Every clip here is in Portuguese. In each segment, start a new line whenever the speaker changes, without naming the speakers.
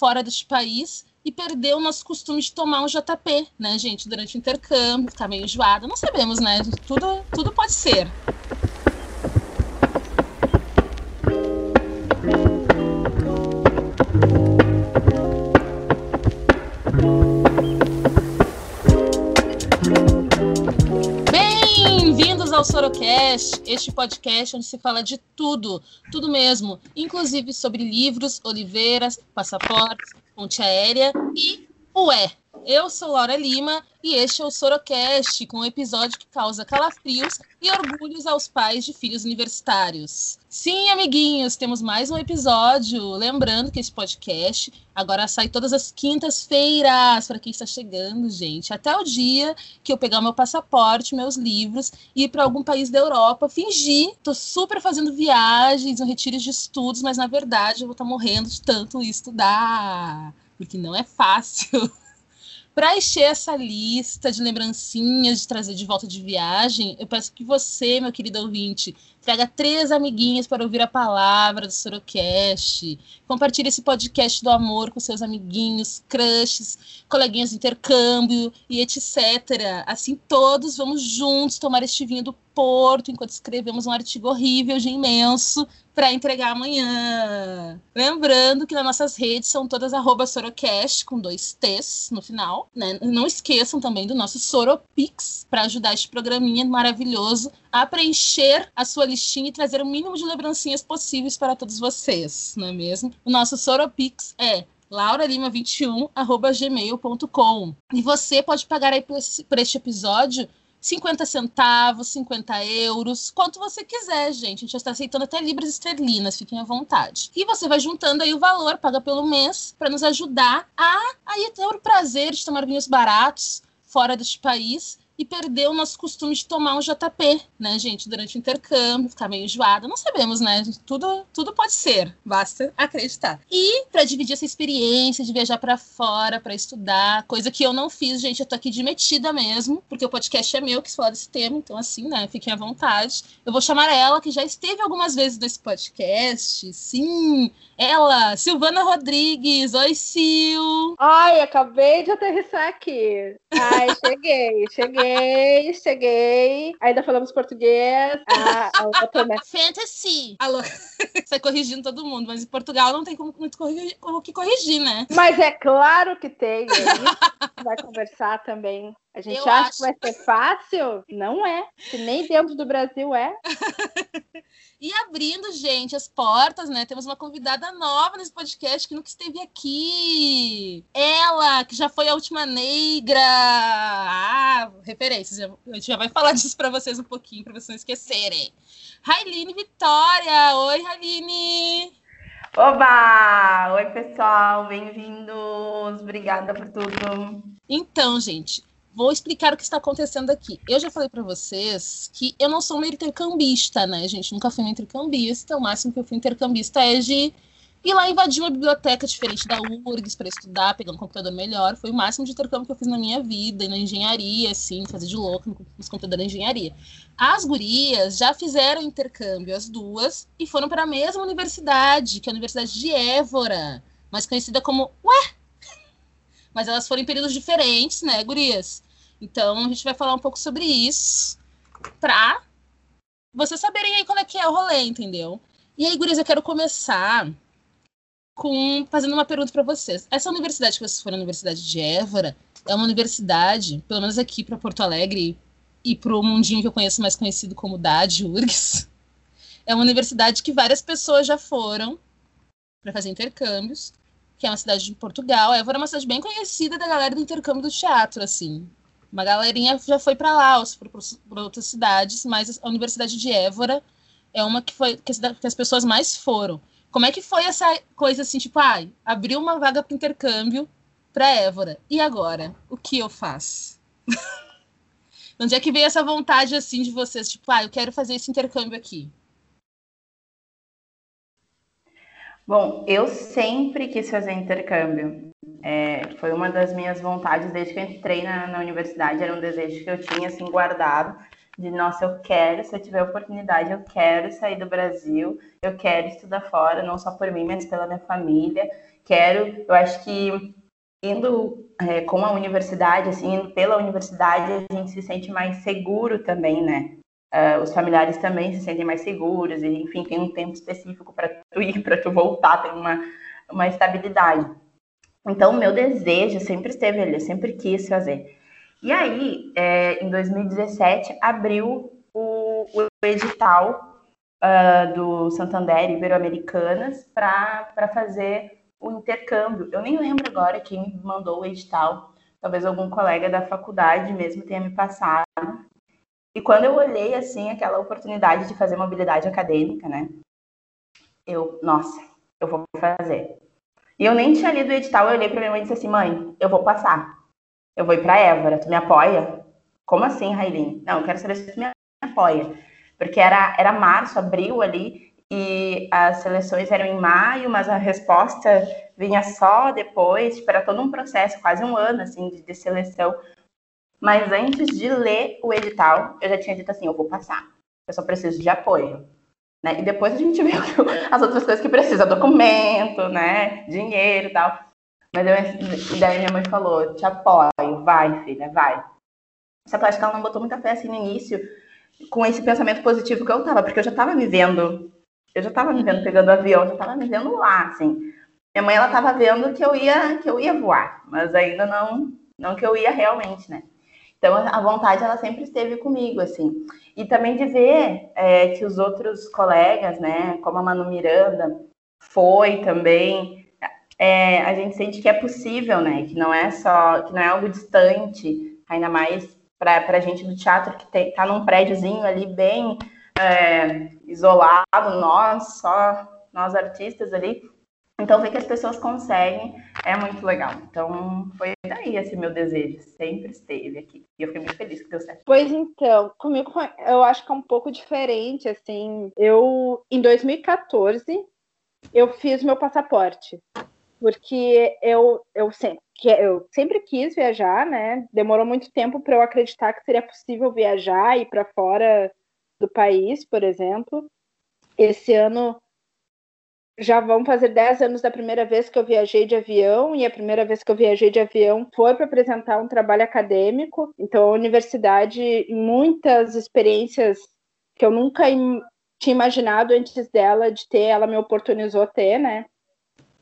fora deste país e perdeu o nosso costume de tomar um JP, né, gente, durante o intercâmbio, ficar meio enjoada. Não sabemos, né? Tudo, tudo pode ser. Este podcast onde se fala de tudo, tudo mesmo, inclusive sobre livros, oliveiras, passaportes, ponte aérea e ué. Eu sou Laura Lima e este é o Sorocast, com um episódio que causa calafrios e orgulhos aos pais de filhos universitários. Sim, amiguinhos, temos mais um episódio. Lembrando que esse podcast agora sai todas as quintas-feiras para quem está chegando, gente. Até o dia que eu pegar meu passaporte, meus livros e ir para algum país da Europa, fingir, tô super fazendo viagens, um retiro de estudos, mas na verdade eu vou estar tá morrendo de tanto estudar, porque não é fácil. Para encher essa lista de lembrancinhas de trazer de volta de viagem, eu peço que você, meu querido ouvinte, traga três amiguinhas para ouvir a palavra do Sorocast. Compartilhe esse podcast do amor com seus amiguinhos, crushes, coleguinhas de intercâmbio e etc. Assim todos vamos juntos tomar este vinho do Porto enquanto escrevemos um artigo horrível de imenso para entregar amanhã. Lembrando que nas nossas redes são todas arroba Sorocast, com dois T's no final. Né? Não esqueçam também do nosso Soropix, para ajudar este programinha maravilhoso a preencher a sua listinha e trazer o mínimo de lembrancinhas possíveis para todos vocês, não é mesmo? O nosso Soropix é lauralima21@gmail.com. E você pode pagar aí por, esse, por este episódio 50 centavos, 50 euros, quanto você quiser, gente. A gente já está aceitando até libras esterlinas, fiquem à vontade. E você vai juntando aí o valor, paga pelo mês, para nos ajudar a aí ter o prazer de tomar vinhos baratos fora deste país e perdeu o nosso costume de tomar um JP, né, gente, durante o intercâmbio, ficar meio enjoada. Não sabemos, né? Tudo, tudo pode ser, basta acreditar. E para dividir essa experiência de viajar para fora, para estudar, coisa que eu não fiz, gente, eu tô aqui de metida mesmo, porque o podcast é meu que fala desse tema, então assim, né, fiquem à vontade. Eu vou chamar ela, que já esteve algumas vezes nesse podcast, sim, ela, Silvana Rodrigues. Oi, Sil!
Ai, acabei de aterrissar aqui. Ai, cheguei, cheguei, cheguei. Ainda falamos português. Ah,
Fantasy. Alô, sai corrigindo todo mundo, mas em Portugal não tem como, muito corrigir, como que corrigir, né?
Mas é claro que tem. É vai conversar também. A gente Eu acha acho... que vai ser fácil? Não é. Se nem dentro do Brasil é.
e abrindo, gente, as portas, né? Temos uma convidada nova nesse podcast que nunca esteve aqui. Ela, que já foi a última negra. Ah, referências. A gente já vai falar disso para vocês um pouquinho, para vocês não esquecerem. Railine Vitória. Oi, Railine.
Oba! Oi, pessoal, bem-vindos. Obrigada por tudo.
Então, gente, vou explicar o que está acontecendo aqui. Eu já falei para vocês que eu não sou uma intercambista, né, gente? Nunca fui uma intercambista. O máximo que eu fui intercambista é de ir lá invadir uma biblioteca diferente da URGS para estudar, pegar um computador melhor. Foi o máximo de intercâmbio que eu fiz na minha vida, e na engenharia, assim, fazer de louco nos computadores da engenharia. As gurias já fizeram intercâmbio, as duas, e foram para a mesma universidade, que é a Universidade de Évora, mais conhecida como. Ué! Mas elas foram em períodos diferentes, né, gurias? Então a gente vai falar um pouco sobre isso pra vocês saberem aí qual é que é o rolê, entendeu? E aí, gurias, eu quero começar com fazendo uma pergunta para vocês. Essa universidade que vocês foram, a Universidade de Évora, é uma universidade, pelo menos aqui para Porto Alegre e para o mundinho que eu conheço mais conhecido como DAD, URGS, é uma universidade que várias pessoas já foram para fazer intercâmbios, que é uma cidade de Portugal. Évora é uma cidade bem conhecida da galera do intercâmbio do teatro, assim. Uma galerinha já foi para lá, para outras cidades, mas a Universidade de Évora é uma que foi que as pessoas mais foram. Como é que foi essa coisa assim, tipo, ai, ah, abriu uma vaga para intercâmbio para Évora. E agora? O que eu faço? Onde é que veio essa vontade assim de vocês, tipo, ah, eu quero fazer esse intercâmbio aqui?
Bom, eu sempre quis fazer intercâmbio. É, foi uma das minhas vontades desde que eu entrei na, na, universidade, era um desejo que eu tinha assim guardado. De nossa, eu quero, se eu tiver oportunidade, eu quero sair do Brasil, eu quero estudar fora, não só por mim, mas pela minha família. Quero, eu acho que indo é, com a universidade, assim, indo pela universidade, a gente se sente mais seguro também, né? Uh, os familiares também se sentem mais seguros, e enfim, tem um tempo específico para tu ir, para tu voltar, tem uma, uma estabilidade. Então, o meu desejo sempre esteve ali, eu sempre quis fazer. E aí, é, em 2017, abriu o, o edital uh, do Santander Ibero-Americanas para fazer o intercâmbio. Eu nem lembro agora quem me mandou o edital, talvez algum colega da faculdade mesmo tenha me passado. E quando eu olhei assim aquela oportunidade de fazer mobilidade acadêmica, né? Eu, nossa, eu vou fazer. E eu nem tinha lido o edital, eu olhei para minha mãe e disse assim: "Mãe, eu vou passar. Eu vou ir para Évora, tu me apoia?" Como assim, Railin? Não, eu quero saber se tu me apoia. Porque era era março, abril ali, e as seleções eram em maio, mas a resposta vinha só depois, tipo, era todo um processo, quase um ano, assim, de, de, seleção. Mas antes de ler o edital, eu já tinha dito assim, eu vou passar, eu só preciso de apoio. Né? E depois a gente viu as outras coisas que precisa, documento, né, dinheiro e tal. Mas eu, daí minha mãe falou, te apoio, vai, filha, vai. Só que eu acho que ela não botou muita fé assim no início, com esse pensamento positivo que eu tava, porque eu já tava vivendo eu já estava me vendo pegando avião, já estava me vendo lá, assim. Minha mãe, ela estava vendo que eu ia que eu ia voar, mas ainda não não que eu ia realmente, né? Então a vontade ela sempre esteve comigo, assim. E também de ver é, que os outros colegas, né, como a Manu Miranda, foi também, é, a gente sente que é possível, né? Que não é só, que não é algo distante, ainda mais para a gente do teatro que está num prédiozinho ali bem é, isolado, nós, só nós artistas ali. Então, ver que as pessoas conseguem é muito legal. Então, foi daí esse meu desejo, sempre esteve aqui. E eu fiquei muito feliz que deu certo.
Pois então, comigo eu acho que é um pouco diferente, assim. Eu, em 2014, eu fiz meu passaporte. Porque eu, eu, sempre, eu sempre quis viajar, né? Demorou muito tempo para eu acreditar que seria possível viajar e para fora do país, por exemplo. Esse ano já vão fazer 10 anos da primeira vez que eu viajei de avião, e a primeira vez que eu viajei de avião foi para apresentar um trabalho acadêmico. Então, a universidade, muitas experiências que eu nunca tinha imaginado antes dela de ter, ela me oportunizou ter, né?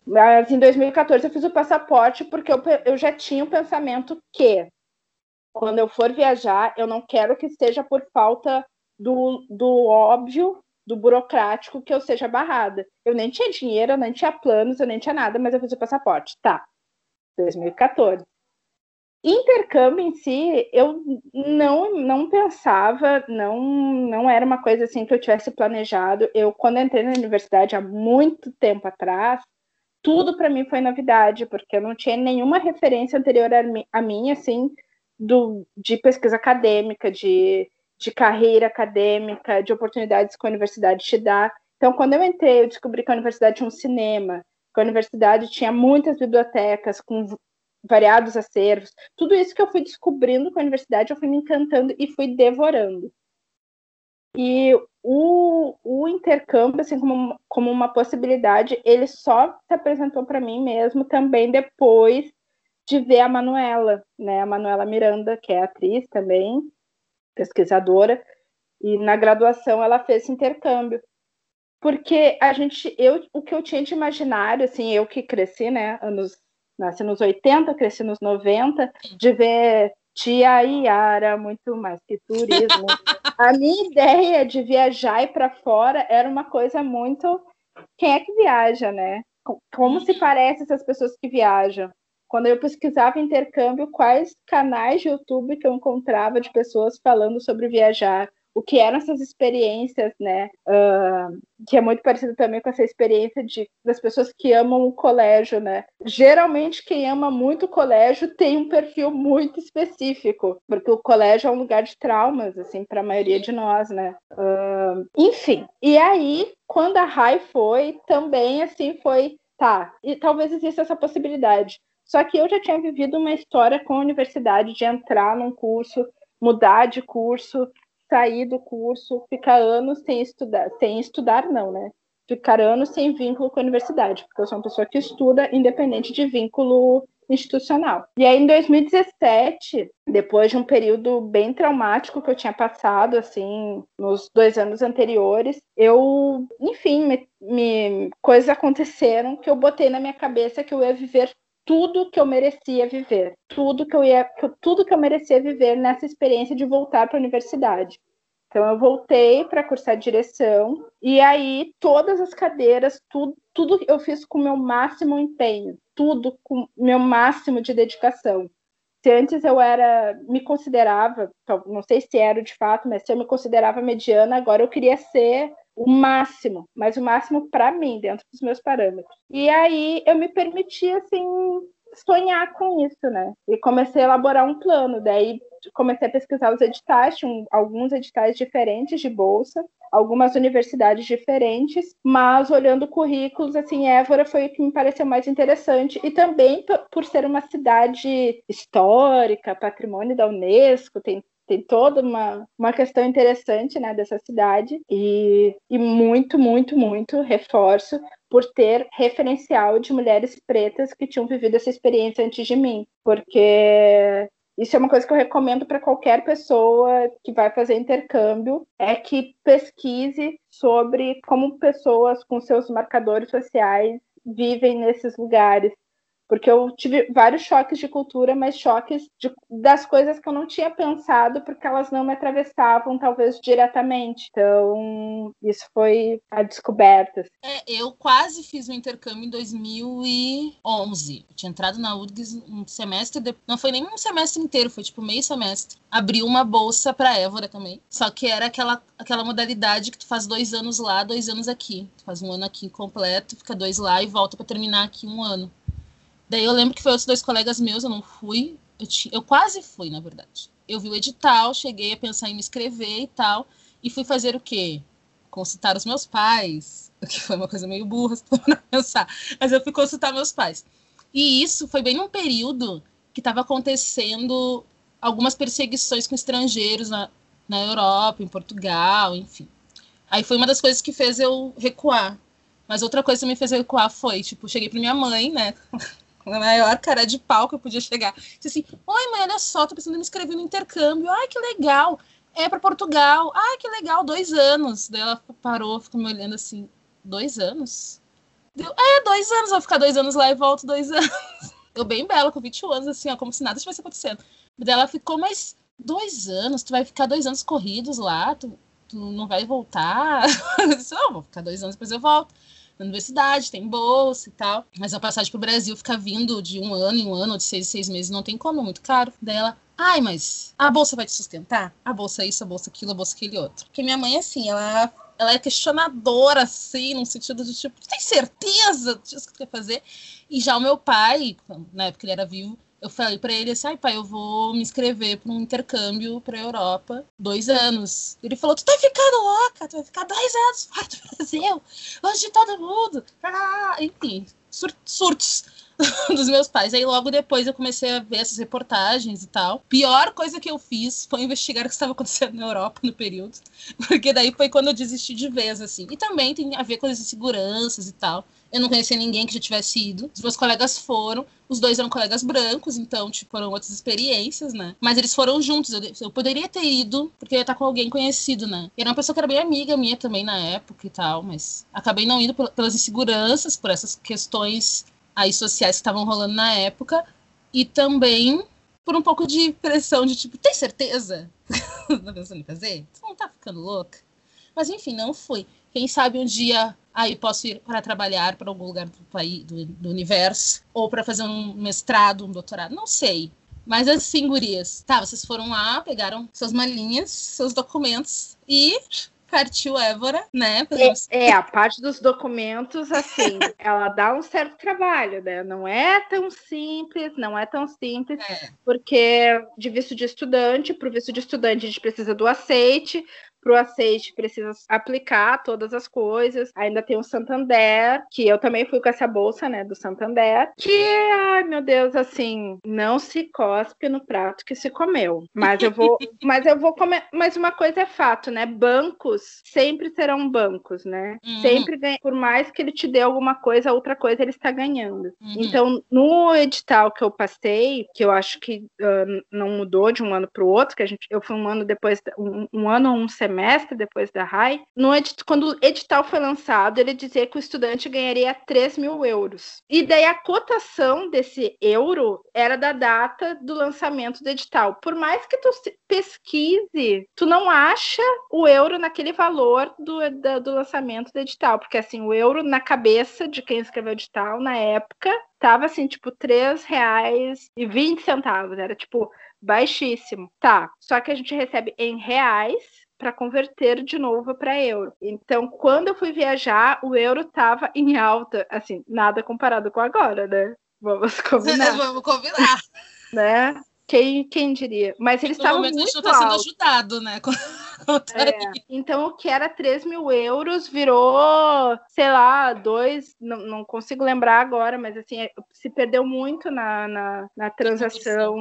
Mas em 2014 eu fiz o passaporte porque eu, eu já tinha o pensamento que quando eu for viajar, eu não quero que seja por falta do, do óbvio, do burocrático, que eu seja barrada. Eu nem tinha dinheiro, eu nem tinha planos, eu nem tinha nada, mas eu fiz o passaporte. Tá. 2014. Intercâmbio em si, eu não, não pensava, não, não era uma coisa assim que eu tivesse planejado. Eu, quando entrei na universidade há muito tempo atrás, tudo para mim foi novidade, porque eu não tinha nenhuma referência anterior a, mim, assim, do, de pesquisa acadêmica, de de carreira acadêmica, de oportunidades que a universidade te dá. Então, quando eu entrei, eu descobri que a universidade tinha um cinema, que a universidade tinha muitas bibliotecas com variados acervos. Tudo isso que eu fui descobrindo com a universidade, eu fui me encantando e fui devorando. E o, o intercâmbio, assim, como, como uma possibilidade, ele só se apresentou para mim mesmo também depois de ver a Manuela, né? A Manuela Miranda, que é atriz também, pesquisadora, e na graduação ela fez intercâmbio. Porque a gente, eu, o que eu tinha de imaginário, assim, eu que cresci, né, anos, nasci nos 80, cresci nos 90, de ver tia Iara, muito mais que turismo. a minha ideia de viajar e para fora era uma coisa muito quem é que viaja, né? Como se parece essas pessoas que viajam? quando eu pesquisava intercâmbio, quais canais de YouTube que eu encontrava de pessoas falando sobre viajar, o que eram essas experiências, né? Uh, que é muito parecido também com essa experiência de, das pessoas que amam o colégio, né? Geralmente, quem ama muito o colégio tem um perfil muito específico, porque o colégio é um lugar de traumas, assim, para a maioria de nós, né? Uh, enfim, e aí, quando a Rai foi, também, assim, foi tá, e talvez exista essa possibilidade. Só que eu já tinha vivido uma história com a universidade de entrar num curso, mudar de curso, sair do curso, ficar anos sem estudar, sem estudar não, né? Ficar anos sem vínculo com a universidade, porque eu sou uma pessoa que estuda independente de vínculo institucional. E aí, em 2017, depois de um período bem traumático que eu tinha passado, assim, nos dois anos anteriores, eu, enfim, me, me, coisas aconteceram que eu botei na minha cabeça que eu ia viver tudo que eu merecia viver, tudo que eu ia, tudo que eu merecia viver nessa experiência de voltar para a universidade. Então eu voltei para cursar direção e aí todas as cadeiras, tudo, tudo eu fiz com o meu máximo empenho, tudo com meu máximo de dedicação. Se antes eu era, me considerava, não sei se era de fato, mas se eu me considerava mediana, agora eu queria ser o máximo, mas o máximo para mim, dentro dos meus parâmetros. E aí eu me permiti assim sonhar com isso, né? E comecei a elaborar um plano. Daí comecei a pesquisar os editais, tinha alguns editais diferentes de bolsa, algumas universidades diferentes, mas olhando currículos, assim, Évora foi o que me pareceu mais interessante. E também por ser uma cidade histórica, patrimônio da Unesco, tem tem toda uma, uma questão interessante né, dessa cidade. E, e muito, muito, muito reforço por ter referencial de mulheres pretas que tinham vivido essa experiência antes de mim, porque isso é uma coisa que eu recomendo para qualquer pessoa que vai fazer intercâmbio, é que pesquise sobre como pessoas com seus marcadores sociais vivem nesses lugares, porque eu tive vários choques de cultura, mas choques de, das coisas que eu não tinha pensado, porque elas não me atravessavam, talvez, diretamente. Então, isso foi a descoberta.
É, eu quase fiz um intercâmbio em 2011. Eu tinha entrado na URGS um semestre, de... não foi nem um semestre inteiro, foi tipo meio semestre. Abri uma bolsa para Évora também. Só que era aquela, aquela modalidade que tu faz dois anos lá, dois anos aqui. Tu faz um ano aqui completo, fica dois lá e volta para terminar aqui um ano. Daí eu lembro que foi outros dois colegas meus, eu não fui. Eu, eu quase fui, na verdade. Eu vi o edital, cheguei a pensar em me inscrever e tal. E fui fazer o quê? Consultar os meus pais. O que foi uma coisa meio burra, se for pensar. Mas eu fui consultar meus pais. E isso foi bem num período que estava acontecendo algumas perseguições com estrangeiros na, na Europa, em Portugal, enfim. Aí foi uma das coisas que fez eu recuar. Mas outra coisa que me fez recuar foi, tipo, cheguei para minha mãe, né? a maior cara de pau que eu podia chegar. Disse assim: Oi, mãe, olha só, tô precisando me inscrever no intercâmbio. Ai, que legal. É para Portugal. Ai, que legal, dois anos. Daí ela parou, ficou me olhando assim: Dois anos? Deu, é, dois anos. Vou ficar dois anos lá e volto dois anos. Eu bem bela, com 21 anos, assim, ó, como se nada estivesse acontecendo. Daí ela ficou, mas dois anos? Tu vai ficar dois anos corridos lá? Tu, tu não vai voltar? Eu disse: vou ficar dois anos, depois eu volto na universidade, tem bolsa e tal. Mas a passagem pro Brasil fica vindo de um ano em um ano, de seis em seis meses, não tem como, é muito caro. Daí ela, ai, mas a bolsa vai te sustentar? A bolsa isso, a bolsa aquilo, a bolsa aquele outro. Porque minha mãe, assim, ela ela é questionadora, assim, no sentido de tipo, tem certeza disso que tu quer fazer? E já o meu pai, na época ele era vivo, eu falei para ele assim, ai pai, eu vou me inscrever para um intercâmbio para Europa, dois anos. Ele falou, tu tá ficando louca, tu vai ficar dois anos fora do Brasil, longe de todo mundo. Ah, enfim, sur surtos dos meus pais. Aí logo depois eu comecei a ver essas reportagens e tal. Pior coisa que eu fiz foi investigar o que estava acontecendo na Europa no período, porque daí foi quando eu desisti de vez, assim. E também tem a ver com as inseguranças e tal. Eu não conhecia ninguém que já tivesse ido. Os meus colegas foram. Os dois eram colegas brancos, então, tipo, foram outras experiências, né? Mas eles foram juntos. Eu, eu poderia ter ido, porque eu ia estar com alguém conhecido, né? E era uma pessoa que era bem amiga minha também na época e tal, mas acabei não indo pelas inseguranças, por essas questões aí sociais que estavam rolando na época. E também por um pouco de pressão de tipo, tem certeza? não pensando em fazer? Não tá ficando louca? Mas enfim, não fui. Quem sabe um dia aí posso ir para trabalhar para algum lugar do país, do, do universo, ou para fazer um mestrado, um doutorado, não sei. Mas assim, gurias, tá, vocês foram lá, pegaram suas malinhas, seus documentos e partiu Évora, né?
É, é, a parte dos documentos, assim, ela dá um certo trabalho, né? Não é tão simples, não é tão simples, é. porque de visto de estudante, para o visto de estudante a gente precisa do aceite, para o azeite precisa aplicar todas as coisas. Ainda tem o Santander, que eu também fui com essa bolsa, né, do Santander, que, ai meu Deus, assim, não se cospe no prato que se comeu. Mas eu vou, mas eu vou comer. Mas uma coisa é fato, né? Bancos sempre serão bancos, né? Uhum. Sempre ganha, por mais que ele te dê alguma coisa, outra coisa ele está ganhando. Uhum. Então, no edital que eu passei, que eu acho que uh, não mudou de um ano para o outro, que a gente, eu fui um ano depois, um, um ano ou um semestre depois da RAI, no edit, quando o edital foi lançado, ele dizia que o estudante ganharia 3 mil euros. E daí a cotação desse euro era da data do lançamento do edital. Por mais que tu pesquise, tu não acha o euro naquele valor do, do, do lançamento do edital, porque assim, o euro na cabeça de quem escreveu o edital na época tava assim, tipo, três reais e vinte centavos. Era tipo baixíssimo. Tá. Só que a gente recebe em reais para converter de novo para euro. Então, quando eu fui viajar, o euro tava em alta, assim, nada comparado com agora, né? Vamos combinar.
Vamos combinar.
Né? Quem, quem diria? Mas eles estavam muito altos. está
sendo ajudado, né?
É. Então, o que era 3 mil euros virou, sei lá, dois, não, não consigo lembrar agora, mas assim, é, se perdeu muito na, na, na transação,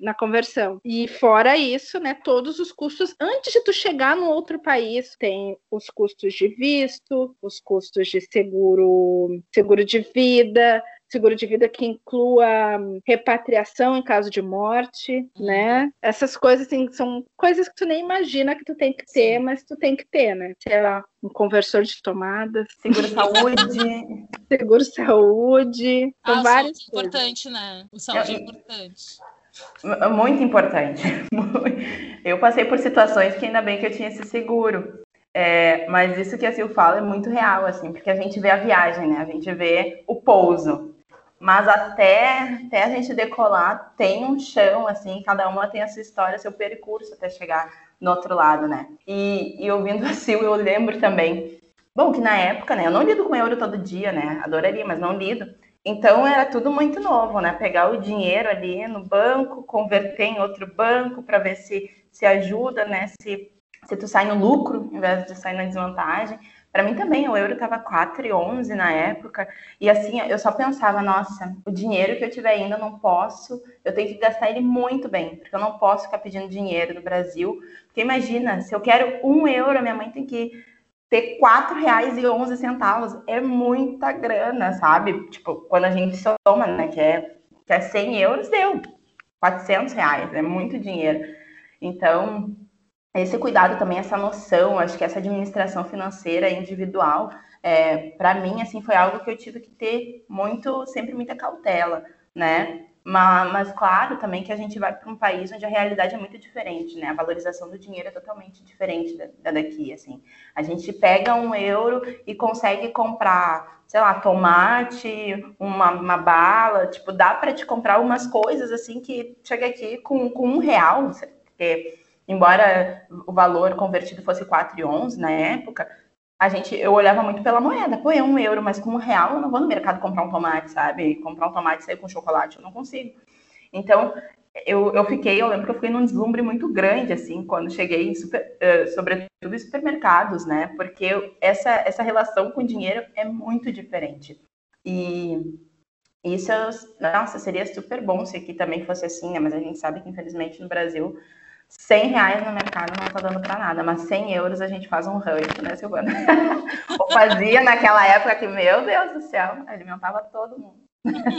na conversão. E fora isso, né, todos os custos, antes de tu chegar no outro país, tem os custos de visto, os custos de seguro, seguro de vida, seguro de vida que inclua hum, repatriação em caso de morte, uhum. né? Essas coisas assim, são coisas que tu nem imagina que tu tem que ter, mas tu tem que ter, né? Sei lá, um conversor de tomadas,
seguro saúde,
seguro saúde,
ah, são várias coisas. importante, né? O saúde é, é importante.
Muito importante. Eu passei por situações que ainda bem que eu tinha esse seguro. É, mas isso que a Sil fala é muito real, assim, porque a gente vê a viagem, né? A gente vê o pouso. Mas até, até a gente decolar, tem um chão, assim, cada uma tem a sua história, seu percurso até chegar no outro lado, né? E, e ouvindo a Sil, eu lembro também. Bom, que na época, né? Eu não lido com euro todo dia, né? Adoraria, mas não lido. Então era tudo muito novo, né? Pegar o dinheiro ali no banco, converter em outro banco para ver se se ajuda, né? Se, se tu sai no lucro em vez de sair na desvantagem. Para mim também, o euro estava 4,11 na época. E assim, eu só pensava, nossa, o dinheiro que eu tiver ainda, eu não posso, eu tenho que gastar ele muito bem, porque eu não posso ficar pedindo dinheiro no Brasil. Porque imagina, se eu quero um euro, minha mãe tem que ter R$ reais e 11 centavos. É muita grana, sabe? Tipo, quando a gente soma, né, que é, que é 100 euros, deu 400 reais, é muito dinheiro. Então, esse cuidado também, essa noção, acho que essa administração financeira individual, é, para mim, assim, foi algo que eu tive que ter muito, sempre muita cautela, né? Mas, mas, claro, também que a gente vai para um país onde a realidade é muito diferente, né? A valorização do dinheiro é totalmente diferente da, da daqui, assim. A gente pega um euro e consegue comprar, sei lá, tomate, uma, uma bala, tipo, dá para te comprar umas coisas, assim, que chega aqui com, com um real, porque embora o valor convertido fosse 4,11 na época, a gente, eu olhava muito pela moeda. Pô, é um euro, mas com um real eu não vou no mercado comprar um tomate, sabe? Comprar um tomate e sair com chocolate, eu não consigo. Então, eu, eu fiquei, eu lembro que eu fiquei num deslumbre muito grande, assim, quando cheguei, em super, uh, sobretudo em supermercados, né? Porque essa, essa relação com o dinheiro é muito diferente. E isso, nossa, seria super bom se aqui também fosse assim, né? Mas a gente sabe que, infelizmente, no Brasil 100 reais no mercado não tá dando para nada, mas 100 euros a gente faz um rancho, né, Silvana? Ou fazia naquela época que, meu Deus do céu, alimentava todo mundo.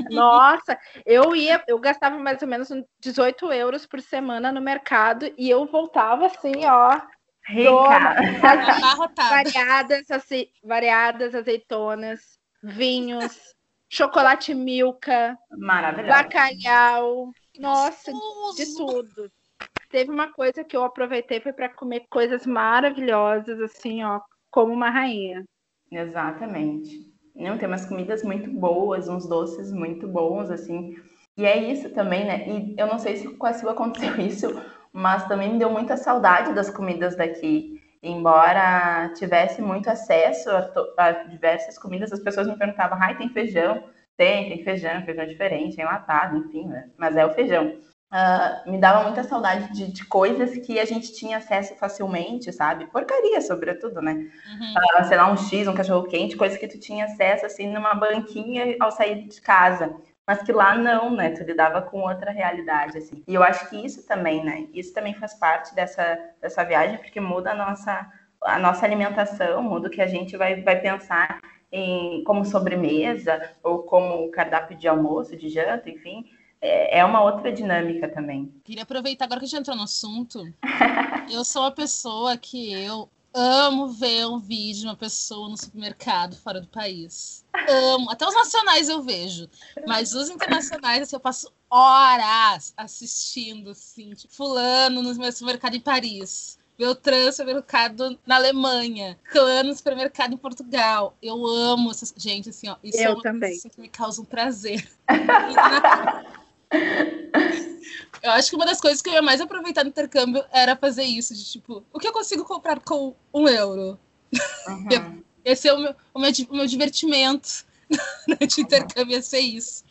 Nossa, eu ia, eu gastava mais ou menos 18 euros por semana no mercado e eu voltava assim, ó.
Rica.
variadas, assim, variadas azeitonas, vinhos, chocolate milka, bacalhau, nossa, de tudo teve uma coisa que eu aproveitei foi para comer coisas maravilhosas, assim, ó, como uma rainha.
Exatamente. Não, tem umas comidas muito boas, uns doces muito bons, assim. E é isso também, né? E eu não sei se com a Silva aconteceu isso, mas também me deu muita saudade das comidas daqui. Embora tivesse muito acesso a, a diversas comidas, as pessoas me perguntavam, ai, tem feijão? Tem, tem feijão, feijão diferente, enlatado, enfim, né? mas é o feijão. Uh, me dava muita saudade de, de, coisas que a gente tinha acesso facilmente, sabe? Porcaria, sobretudo, né? Uhum. Uh, sei lá, um X, um cachorro quente, coisa que tu tinha acesso assim numa banquinha ao sair de casa mas que lá não, né? Tu lidava com outra realidade, assim. E eu acho que isso também, né? Isso também faz parte dessa, dessa viagem, porque muda a nossa, a nossa alimentação, muda o que a gente vai, vai pensar em, como sobremesa ou como cardápio de almoço, de janta, enfim é, é uma outra dinâmica também.
Queria aproveitar agora que a gente entrou no assunto. eu sou uma pessoa que eu amo ver um vídeo de uma pessoa no supermercado fora do país. Amo. Até os nacionais eu vejo. Mas os internacionais, assim, eu passo horas assistindo, assim, tipo, fulano no meu supermercado em Paris. Beltrán supermercado na Alemanha, Clã supermercado em Portugal. Eu amo essas gente assim, ó.
Isso eu é uma também.
que me causa um prazer. Eu acho que uma das coisas que eu ia mais aproveitar no intercâmbio era fazer isso, de tipo, o que eu consigo comprar com um euro? Uhum. Esse é o meu, o meu, o meu divertimento de intercâmbio, ia ser isso.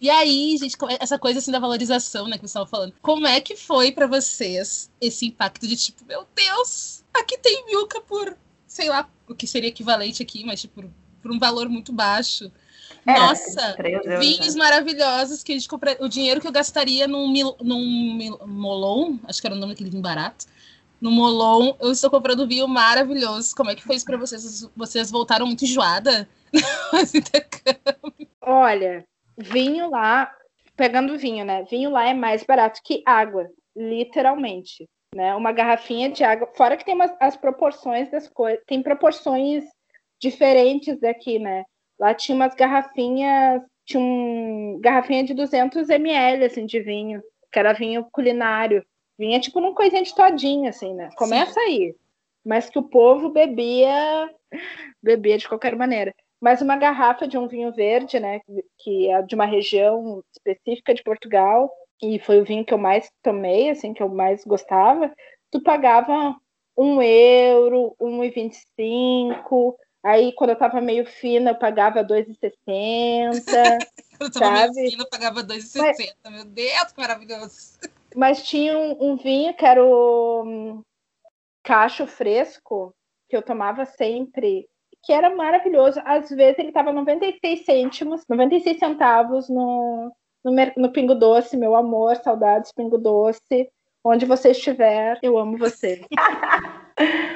E aí, gente, essa coisa assim da valorização, né, que você estava falando. Como é que foi para vocês esse impacto de tipo, meu Deus, aqui tem milka por, sei lá, o que seria equivalente aqui, mas tipo, por um valor muito baixo. É, Nossa, vinhos né? maravilhosos que a gente compra... O dinheiro que eu gastaria num, mil... num mil... Molon, acho que era o nome daquele vinho barato. No Molon, eu estou comprando vinho maravilhoso. Como é que foi isso para vocês? Vocês voltaram muito enjoada?
Olha, vinho lá, pegando vinho, né? Vinho lá é mais barato que água, literalmente. Né? Uma garrafinha de água, fora que tem umas, as proporções das coisas, tem proporções diferentes daqui, né? Lá tinha umas garrafinhas, tinha um garrafinha de 200 ml, assim, de vinho, que era vinho culinário. Vinha é tipo num coisinha de todinho, assim, né? Começa Sim. aí. Mas que o povo bebia, bebia de qualquer maneira. Mas uma garrafa de um vinho verde, né? Que é de uma região específica de Portugal, e foi o vinho que eu mais tomei, assim, que eu mais gostava, tu pagava um euro, 1,25, Aí, quando eu tava meio fina, eu pagava 2,60.
eu tava sabe? meio fina, eu pagava 2,60. Mas... Meu Deus, que maravilhoso.
Mas tinha um, um vinho que era o um, cacho fresco, que eu tomava sempre, que era maravilhoso. Às vezes ele tava 96 cêntimos, 96 centavos no, no, no Pingo Doce, meu amor, saudades Pingo Doce. Onde você estiver, eu amo você.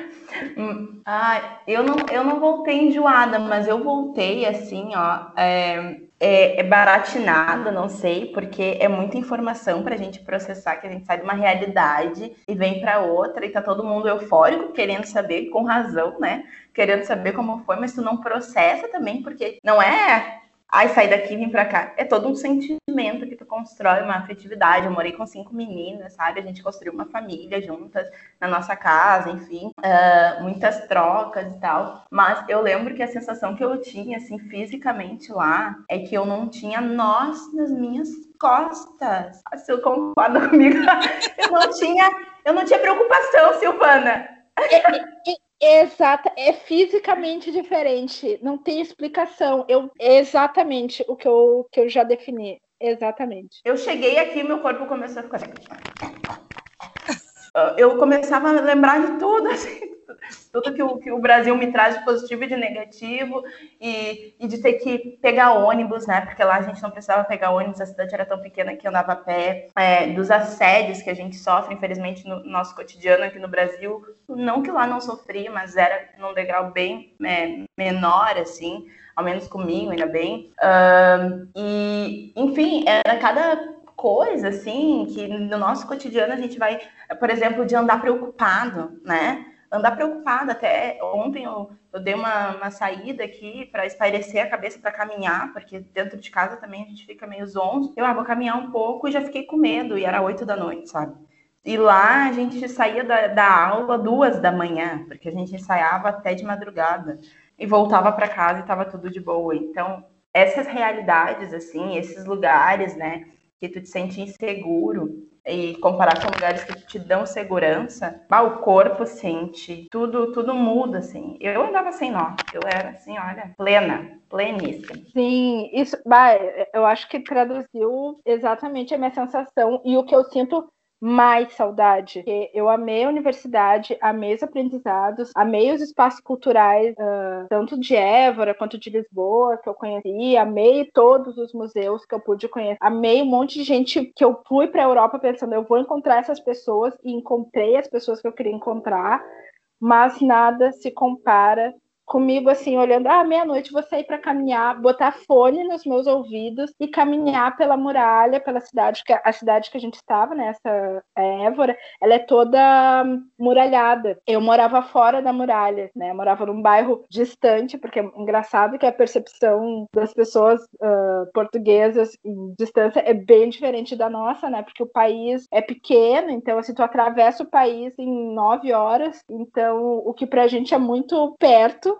ah, eu não, eu não voltei enjoada, mas eu voltei assim, ó. É, é, é baratinada, não sei, porque é muita informação para a gente processar, que a gente sai de uma realidade e vem para outra, e tá todo mundo eufórico, querendo saber, com razão, né? Querendo saber como foi, mas tu não processa também, porque não é ai, sair daqui vim pra cá. É todo um sentimento que tu constrói, uma afetividade. Eu morei com cinco meninas, sabe? A gente construiu uma família juntas na nossa casa, enfim, uh, muitas trocas e tal. Mas eu lembro que a sensação que eu tinha, assim, fisicamente lá, é que eu não tinha nós nas minhas costas. Se eu concorda comigo, eu não tinha, eu não tinha preocupação, Silvana.
É, Exata, é fisicamente diferente, não tem explicação. Eu é exatamente o que eu, que eu já defini, exatamente.
Eu cheguei aqui, meu corpo começou a ficar. Eu começava a lembrar de tudo, assim, tudo que o, que o Brasil me traz de positivo e de negativo, e, e de ter que pegar ônibus, né? Porque lá a gente não precisava pegar ônibus, a cidade era tão pequena que andava a pé, é, dos assédios que a gente sofre, infelizmente, no nosso cotidiano aqui no Brasil. Não que lá não sofria, mas era num degrau bem é, menor, assim, ao menos comigo, ainda bem. Uh, e, enfim, era cada coisa, assim, que no nosso cotidiano a gente vai, por exemplo, de andar preocupado, né? Andar preocupada. Até ontem eu, eu dei uma, uma saída aqui para espairecer a cabeça para caminhar, porque dentro de casa também a gente fica meio zonzo. Eu ah, vou caminhar um pouco e já fiquei com medo, e era oito da noite, sabe? E lá a gente saía da, da aula duas da manhã, porque a gente ensaiava até de madrugada e voltava para casa e estava tudo de boa. Então, essas realidades, assim, esses lugares, né? Que tu te sente inseguro e comparar com lugares que te dão segurança, bah, o corpo sente, tudo, tudo muda, assim. Eu andava sem nó, eu era assim, olha, plena, pleníssima.
Sim, isso, bah, eu acho que traduziu exatamente a minha sensação e o que eu sinto mais saudade. Porque eu amei a universidade, amei os aprendizados, amei os espaços culturais, uh, tanto de Évora quanto de Lisboa, que eu conheci, amei todos os museus que eu pude conhecer, amei um monte de gente que eu fui para a Europa pensando, eu vou encontrar essas pessoas, e encontrei as pessoas que eu queria encontrar, mas nada se compara comigo assim, olhando, ah, meia-noite vou sair para caminhar, botar fone nos meus ouvidos e caminhar pela muralha, pela cidade, que a cidade que a gente estava, né, essa é Évora, ela é toda muralhada. Eu morava fora da muralha, né, morava num bairro distante, porque é engraçado que a percepção das pessoas uh, portuguesas em distância é bem diferente da nossa, né, porque o país é pequeno, então assim, tu atravessa o país em nove horas, então o que pra gente é muito perto,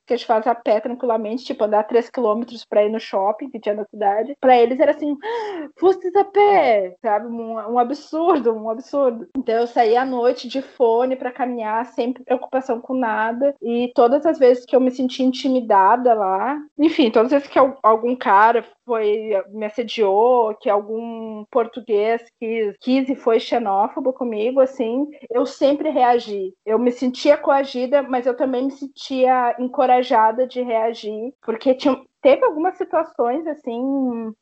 que a gente faz a pé tranquilamente, tipo, andar 3 quilômetros pra ir no shopping que tinha na cidade. Pra eles era assim, ah, a pé, sabe? Um, um, absurdo, um absurdo. Então eu saí à noite de fone para caminhar, sem preocupação com nada. E todas as vezes que eu me senti intimidada lá, enfim, todas as vezes que algum cara foi me assediou, que algum português quis, quis e foi xenófobo comigo, assim, eu sempre reagi. Eu me sentia coagida, mas eu também me sentia encorajada de reagir, porque tinha, teve algumas situações assim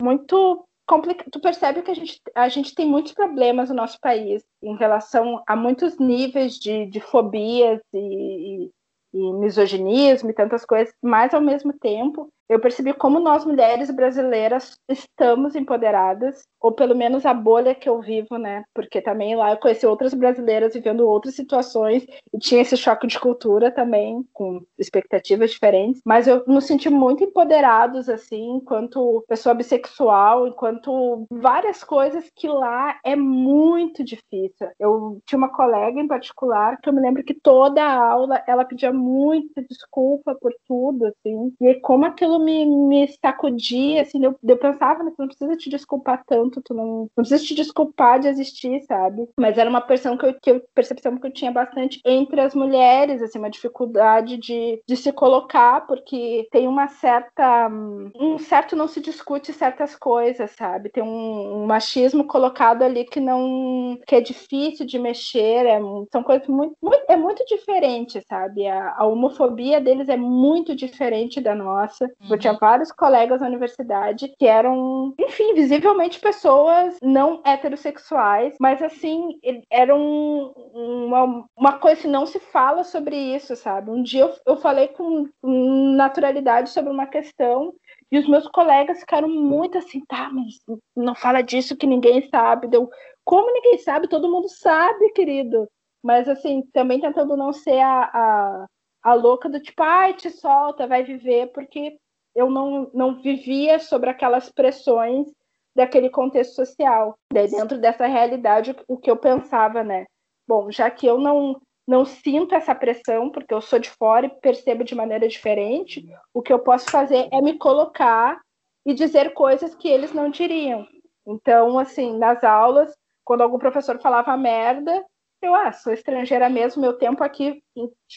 muito complicadas. Tu percebe que a gente, a gente tem muitos problemas no nosso país em relação a muitos níveis de, de fobias e, e misoginismo e tantas coisas, mas ao mesmo tempo eu percebi como nós mulheres brasileiras estamos empoderadas, ou pelo menos a bolha que eu vivo, né? Porque também lá eu conheci outras brasileiras vivendo outras situações e tinha esse choque de cultura também, com expectativas diferentes, mas eu nos senti muito empoderados, assim, enquanto pessoa bissexual, enquanto várias coisas que lá é muito difícil. Eu tinha uma colega em particular que eu me lembro que toda a aula ela pedia muita desculpa por tudo, assim, e como aquilo aquilo me, me sacudia, assim, eu, eu pensava, né, não precisa te desculpar tanto, tu não, não precisa te desculpar de existir, sabe? Mas era uma percepção que eu, que eu, percepção que eu tinha bastante entre as mulheres, assim, uma dificuldade de, de se colocar, porque tem uma certa, um certo não se discute certas coisas, sabe? Tem um, um machismo colocado ali que não, que é difícil de mexer, é, são coisas muito, muito, é muito diferente, sabe? A, a homofobia deles é muito diferente da nossa. Eu tinha vários colegas na universidade que eram, enfim, visivelmente pessoas não heterossexuais, mas assim, eram uma, uma coisa que não se fala sobre isso, sabe? Um dia eu, eu falei com naturalidade sobre uma questão e os meus colegas ficaram muito assim, tá, mas não fala disso que ninguém sabe. Deu, como ninguém sabe? Todo mundo sabe, querido. Mas assim, também tentando não ser a, a, a louca do tipo, ai, te solta, vai viver, porque eu não, não vivia sobre aquelas pressões daquele contexto social. Daí, dentro dessa realidade, o que eu pensava, né? Bom, já que eu não, não sinto essa pressão, porque eu sou de fora e percebo de maneira diferente, o que eu posso fazer é me colocar e dizer coisas que eles não diriam. Então, assim, nas aulas, quando algum professor falava merda, eu, ah, sou estrangeira mesmo, meu tempo aqui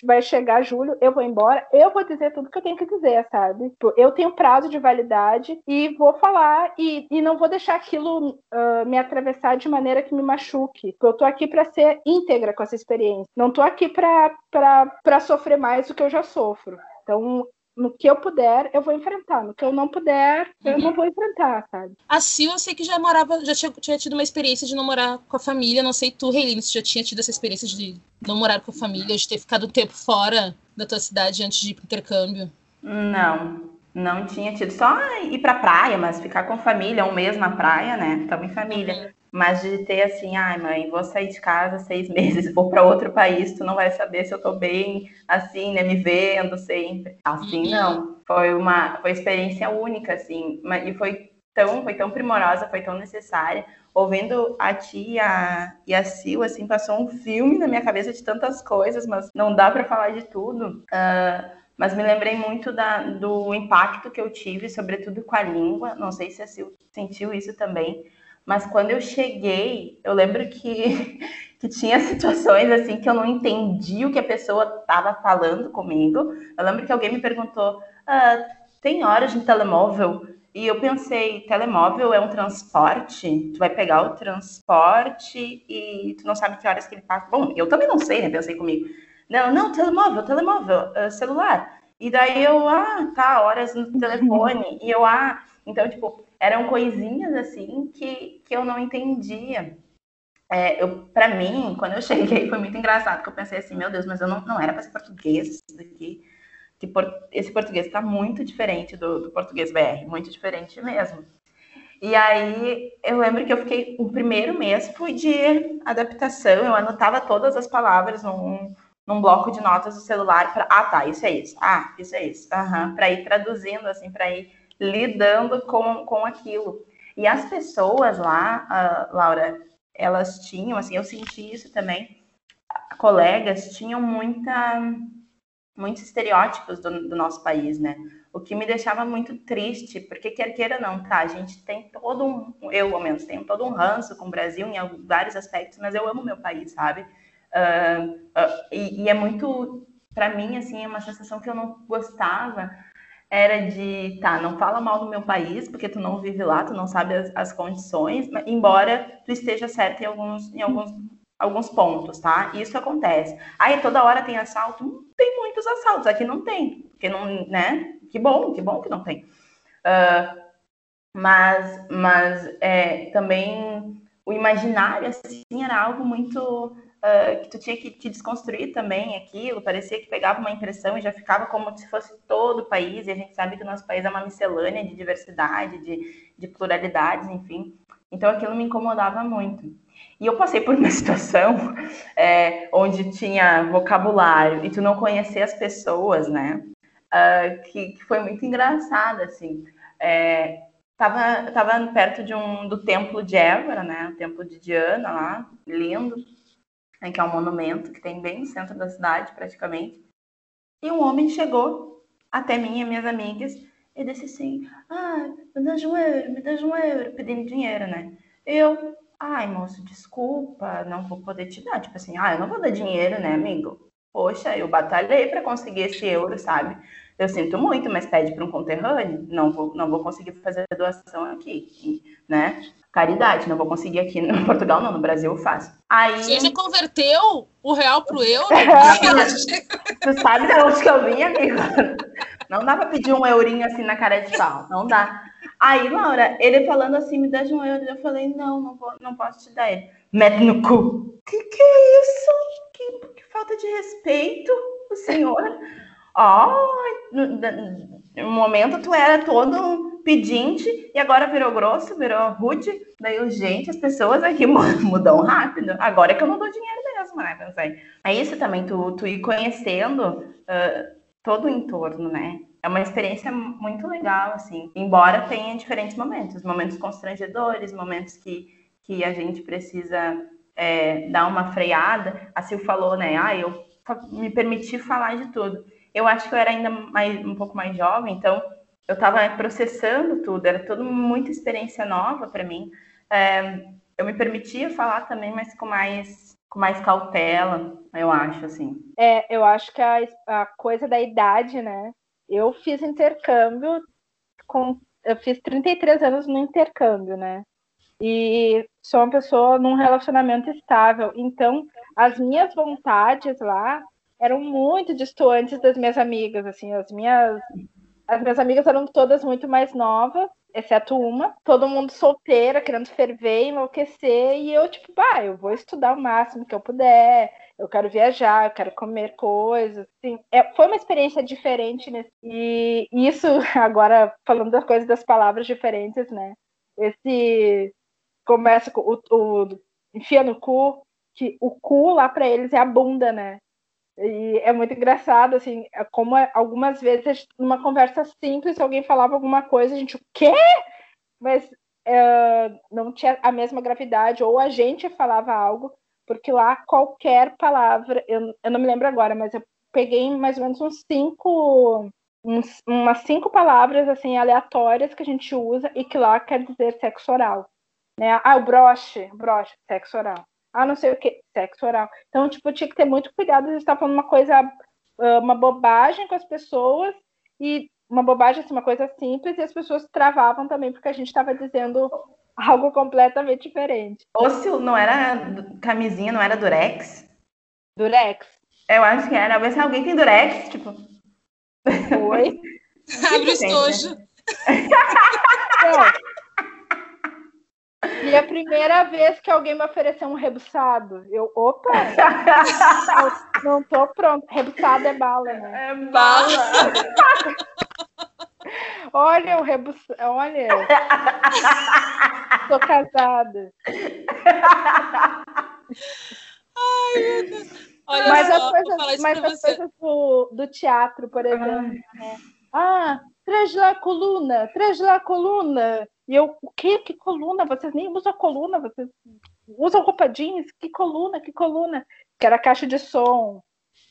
vai chegar julho, eu vou embora, eu vou dizer tudo que eu tenho que dizer, sabe? Tipo, eu tenho prazo de validade e vou falar e, e não vou deixar aquilo uh, me atravessar de maneira que me machuque. Eu tô aqui para ser íntegra com essa experiência, não tô aqui para sofrer mais do que eu já sofro. Então, no que eu puder, eu vou enfrentar. No que eu não puder, eu uhum. não vou enfrentar, sabe?
A Sil, eu sei que já morava, já tinha, tinha, tido uma experiência de não morar com a família. Não sei tu, Reiline, se já tinha tido essa experiência de não morar com a família, de ter ficado tempo fora da tua cidade antes de ir pro intercâmbio.
Não, não tinha tido. Só ir pra praia, mas ficar com família, um mês na praia, né? Estamos em família. Mas de ter assim, ai mãe, vou sair de casa seis meses, vou para outro país, tu não vai saber se eu tô bem, assim, né, me vendo sempre. Assim uhum. não. Foi uma, foi experiência única, assim, e foi tão, foi tão primorosa, foi tão necessária. Ouvindo a tia e a Sil, assim, passou um filme na minha cabeça de tantas coisas, mas não dá para falar de tudo. Uh, mas me lembrei muito da, do impacto que eu tive, sobretudo com a língua. Não sei se a Sil sentiu isso também Mas quando eu cheguei, eu lembro que, que tinha situações assim que eu não entendi o que a pessoa estava falando comigo. Eu lembro que alguém me perguntou: ah, tem horas de telemóvel? E eu pensei, telemóvel é um transporte? Tu vai pegar o transporte e tu não sabe que horas que ele passa. Bom, eu também não sei, né? Pensei comigo. Não, não, telemóvel, telemóvel, uh, celular. E daí eu, ah, tá, horas no telefone. E eu, ah, então, tipo, eram coisinhas assim que, que eu não entendia. É, para mim, quando eu cheguei, foi muito engraçado, porque eu pensei assim, meu Deus, mas eu não, não era para ser português isso daqui. Esse português está muito diferente do, do português BR, muito diferente mesmo. E aí eu lembro que eu fiquei o primeiro mês foi de adaptação, eu anotava todas as palavras num, num bloco de notas do celular para ah tá, isso é isso. Ah, isso é isso. Uhum, para ir traduzindo assim, para ir lidando com, com aquilo. E as pessoas lá, Laura, elas tinham, assim, eu senti isso também, colegas tinham muita, muitos estereótipos do, do nosso país, né? O que me deixava muito triste, porque quer queira não, tá? A gente tem todo um, eu ao menos tenho todo um ranço com o Brasil em vários aspectos, mas eu amo meu país, sabe? Uh, uh, e, e, é muito, para mim, assim, é uma sensação que eu não gostava, era de, tá, não fala mal do meu país, porque tu não vive lá, tu não sabe as, as condições, embora tu esteja certo em alguns, em alguns, alguns pontos, tá? Isso acontece. Aí toda hora tem assalto? Não tem muitos assaltos, aqui não tem, porque não, né? Que bom, que bom que não tem. Uh, mas, mas é, também o imaginário, assim, era algo muito uh, que tu tinha que te desconstruir também aquilo, parecia que pegava uma impressão e já ficava como se fosse todo o país, e a gente sabe que o nosso país é uma miscelânea de diversidade, de, de pluralidades, enfim. Então aquilo me incomodava muito. E eu passei por uma situação é, onde tinha vocabulário e tu não conhecer as pessoas, né? Uh, que, que, foi muito engraçada, assim. É, tava, tava perto de um, do templo de Évora, né? O templo de Diana lá, lindo né, que é um monumento que tem bem no centro da cidade, praticamente. E um homem chegou até mim e minhas amigas e disse assim: Ah, me dá um euro, me dá um euro, pedindo dinheiro, né? Eu, ai, moço, desculpa, não vou poder te dar. Tipo assim, ah, eu não vou dar dinheiro, né, amigo? Poxa, eu batalhei para conseguir esse euro, sabe? Eu sinto muito, mas pede para um conterrâneo, não vou, não vou conseguir fazer a doação aqui, né? caridade. Não vou conseguir aqui no Portugal, não, no Brasil eu faço. Aí...
Você já converteu o real pro euro?
tu sabe de onde que eu vim, amigo? Não dá pra pedir um eurinho assim na cara de pau, não dá. Aí, Laura, ele falando assim, me dá de um euro, eu falei, não, não, vou, não posso te dar ele. Mete no cu. Que que é isso? Que, que falta de respeito, o senhor. Ó, no, momento tu era todo pedinte e agora virou grosso, virou rude. Daí gente, as pessoas aqui mudam rápido. Agora é que eu não dou dinheiro mesmo, né? Pensei. É isso também, tu, tu ir conhecendo uh, todo o entorno, né? É uma experiência muito legal, assim. Embora tenha diferentes momentos. Momentos constrangedores, momentos que, que a gente precisa é, dar uma freada. A Sil falou, né? Ah, eu me permiti falar de tudo. Eu acho que eu era ainda mais, um pouco mais jovem, então eu estava processando tudo, era toda muita experiência nova para mim. É, eu me permitia falar também, mas com mais com mais cautela, eu acho assim.
É, eu acho que a, a coisa da idade, né? Eu fiz intercâmbio com eu fiz 33 anos no intercâmbio, né? E sou uma pessoa num relacionamento estável, então as minhas vontades lá eram muito distantes das minhas amigas, assim, as minhas as minhas amigas eram todas muito mais novas, exceto uma. Todo mundo solteira, querendo ferver, enlouquecer. E eu, tipo, bah, eu vou estudar o máximo que eu puder. Eu quero viajar, eu quero comer coisas. Assim, é, foi uma experiência diferente. Nesse, e isso, agora, falando das coisas, das palavras diferentes, né? Esse começa com o, o enfia no cu, que o cu lá para eles é a bunda, né? E é muito engraçado, assim, é como é, algumas vezes, numa conversa simples, alguém falava alguma coisa, a gente, o quê? Mas é, não tinha a mesma gravidade, ou a gente falava algo, porque lá qualquer palavra, eu, eu não me lembro agora, mas eu peguei mais ou menos uns cinco, uns, umas cinco palavras, assim, aleatórias que a gente usa e que lá quer dizer sexo oral. Né? Ah, o broche, broche, sexo oral. Ah, não sei o que, sexo oral. Então, tipo, tinha que ter muito cuidado de estar falando uma coisa, ah, uma bobagem com as pessoas e uma bobagem, assim, uma coisa simples, e as pessoas travavam também, porque a gente estava dizendo algo completamente diferente.
Ou se não era camisinha, não era durex?
Durex?
Eu acho que era. Mas se alguém tem durex, tipo.
Oi?
Abre o estojo.
E a primeira vez que alguém me ofereceu um rebuçado, eu, opa, eu não tô pronto. Rebuçado é bala, né?
É bala.
olha o rebuçado, olha. Tô casada.
Ai, meu Deus. Olha
mas
só,
as coisas, mas as coisas do, do, teatro, por exemplo, né? Ah, traz lá a coluna, traz lá a coluna. E eu, o quê? Que coluna? Vocês nem usam coluna, vocês usam roupa jeans? Que coluna, que coluna? Que era caixa de som.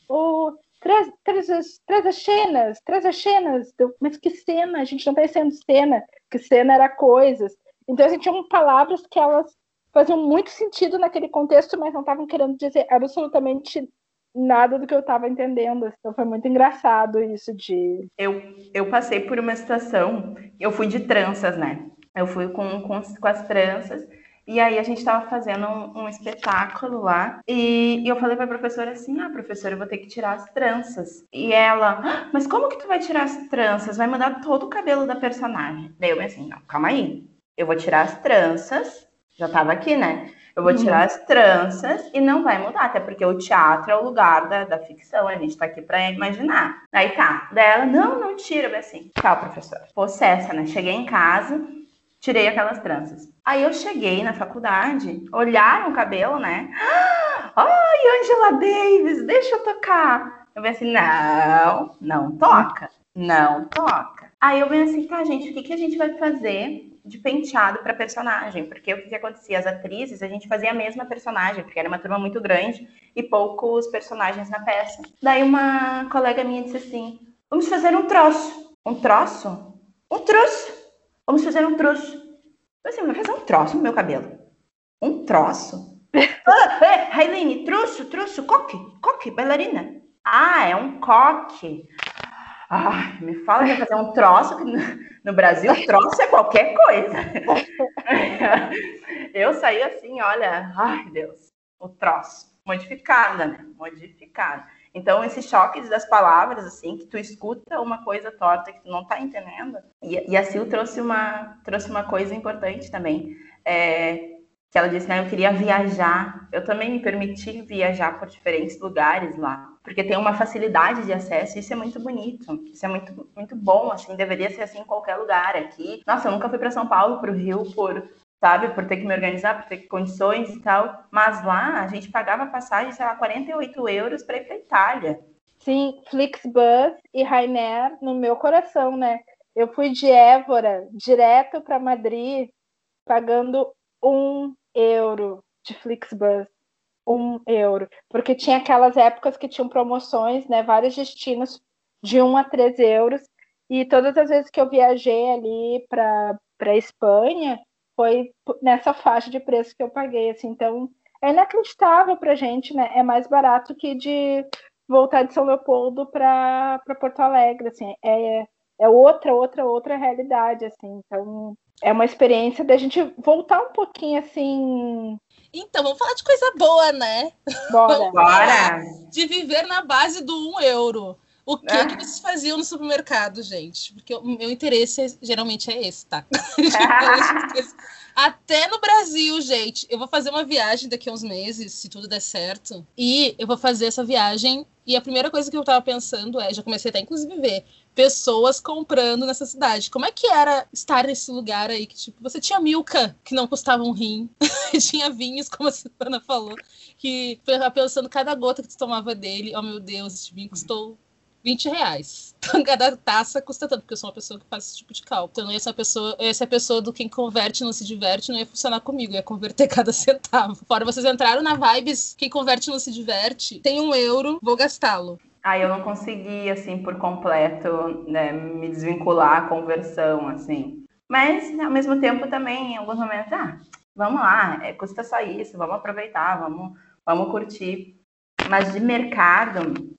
Oh, traz, traz, as, traz as cenas, traz as cenas. Mas que cena? A gente não está pensando cena, que cena era coisas. Então, assim, tinham palavras que elas faziam muito sentido naquele contexto, mas não estavam querendo dizer absolutamente nada do que eu estava entendendo. Então foi muito engraçado isso de.
Eu, eu passei por uma situação, eu fui de tranças, né? Eu fui com, com, com as tranças. E aí a gente estava fazendo um, um, espetáculo lá e, e eu falei para a professora assim, ah, professora, eu vou ter que tirar as tranças. E ela, ah, mas como que tu vai tirar as tranças? Vai mudar todo o cabelo da personagem. Daí eu assim, não, calma aí. Eu vou tirar as tranças, já estava aqui, né? Eu vou tirar uhum. as tranças e não vai mudar, até porque o teatro é o lugar da, da ficção, a gente está aqui para imaginar. Aí tá, daí ela, não, não tira, eu assim, tchau, professora. Possessa, né? Cheguei em casa, tirei aquelas tranças. Aí eu cheguei na faculdade, olharam o cabelo, né? Ai, Angela Davis, deixa eu tocar. Eu venho assim, não, não toca, não toca. Aí eu venho assim, tá, gente, o que, que a gente vai fazer de penteado para personagem? Porque o que, que acontecia? As atrizes, a gente fazia a mesma personagem, porque era uma turma muito grande e poucos personagens na peça. Daí uma colega minha disse assim: vamos fazer um troço. Um troço? Um troço Vamos fazer um troço. Eu assim, vai fazer um troço no meu cabelo. Um troço? ah, é, troço, troço, coque, coque, bailarina. Ah, é um coque. Ah, me fala que fazer um troço, que no Brasil troço é qualquer coisa. Eu saí assim, olha, ai Deus, o troço, modificada, né? Modificada. Então, esses choques das palavras, assim, que tu escuta uma coisa torta que tu não tá entendendo. E, e a Sil trouxe uma, trouxe uma coisa importante também. É, que ela disse, né, eu queria viajar. Eu também me permiti viajar por diferentes lugares lá. Porque tem uma facilidade de acesso, e isso é muito bonito. Isso é muito, muito bom, assim, deveria ser assim em qualquer lugar aqui. Nossa, eu nunca fui para São Paulo, para o Rio, por sabe? Por ter que me organizar, por ter condições e tal. Mas lá a gente pagava passagem, sei lá, 48 euros para ir para Itália.
Sim, Flixbus e Rainer no meu coração, né? Eu fui de Évora direto para Madrid, pagando um euro de Flixbus. Um euro. Porque tinha aquelas épocas que tinham promoções, né? Vários destinos de um a três euros. E todas as vezes que eu viajei ali para para Espanha, foi nessa faixa de preço que eu paguei, assim, então é inacreditável para a gente, né? É mais barato que de voltar de São Leopoldo para Porto Alegre, assim, é, é outra, outra, outra realidade, assim, então é uma experiência da gente voltar um pouquinho, assim...
Então, vamos falar de coisa boa, né?
Bora!
Bora!
De viver na base do um euro. O que, é. que vocês faziam no supermercado, gente? Porque o meu interesse geralmente é esse, tá? Até no Brasil, gente. Eu vou fazer uma viagem daqui a uns meses, se tudo der certo. E eu vou fazer essa viagem. E a primeira coisa que eu tava pensando é, já comecei até inclusive ver pessoas comprando nessa cidade. Como é que era estar nesse lugar aí que tipo, você tinha milka que não custava um rim, tinha vinhos, como a Silvana falou, que pensando cada gota que tu tomava dele, oh meu Deus, esse vinho custou 20 reais. Então, cada taça custa tanto, porque eu sou uma pessoa que faz esse tipo de cálculo. Então, essa pessoa, essa pessoa do quem converte não se diverte, não ia funcionar comigo, ia converter cada centavo. Fora vocês entraram na vibes, quem converte não se diverte, tem um euro, vou gastá-lo.
Ah, eu não consegui, assim, por completo, né, me desvincular a conversão, assim. Mas, ao mesmo tempo, também, em alguns momentos, ah, vamos lá, é, custa só isso, vamos aproveitar, vamos, vamos curtir. Mas de mercado,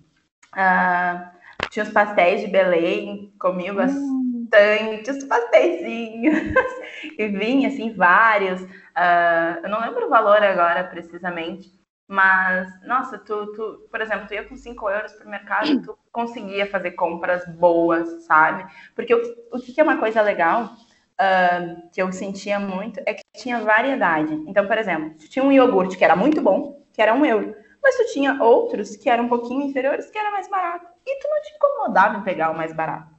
uh, tinha os pastéis de Belém, comi bastante, hum. os pastéisinhos, e vinha, assim, vários. Uh, eu não lembro o valor agora, precisamente, mas, nossa, tu, tu, por exemplo, tu ia com 5 euros pro mercado, tu conseguia fazer compras boas, sabe? Porque o, o que é uma coisa legal, uh, que eu sentia muito, é que tinha variedade. Então, por exemplo, tu tinha um iogurte que era muito bom, que era um euro. Mas tu tinha outros que eram um pouquinho inferiores, que era mais barato. E tu não te incomodava em pegar o mais barato.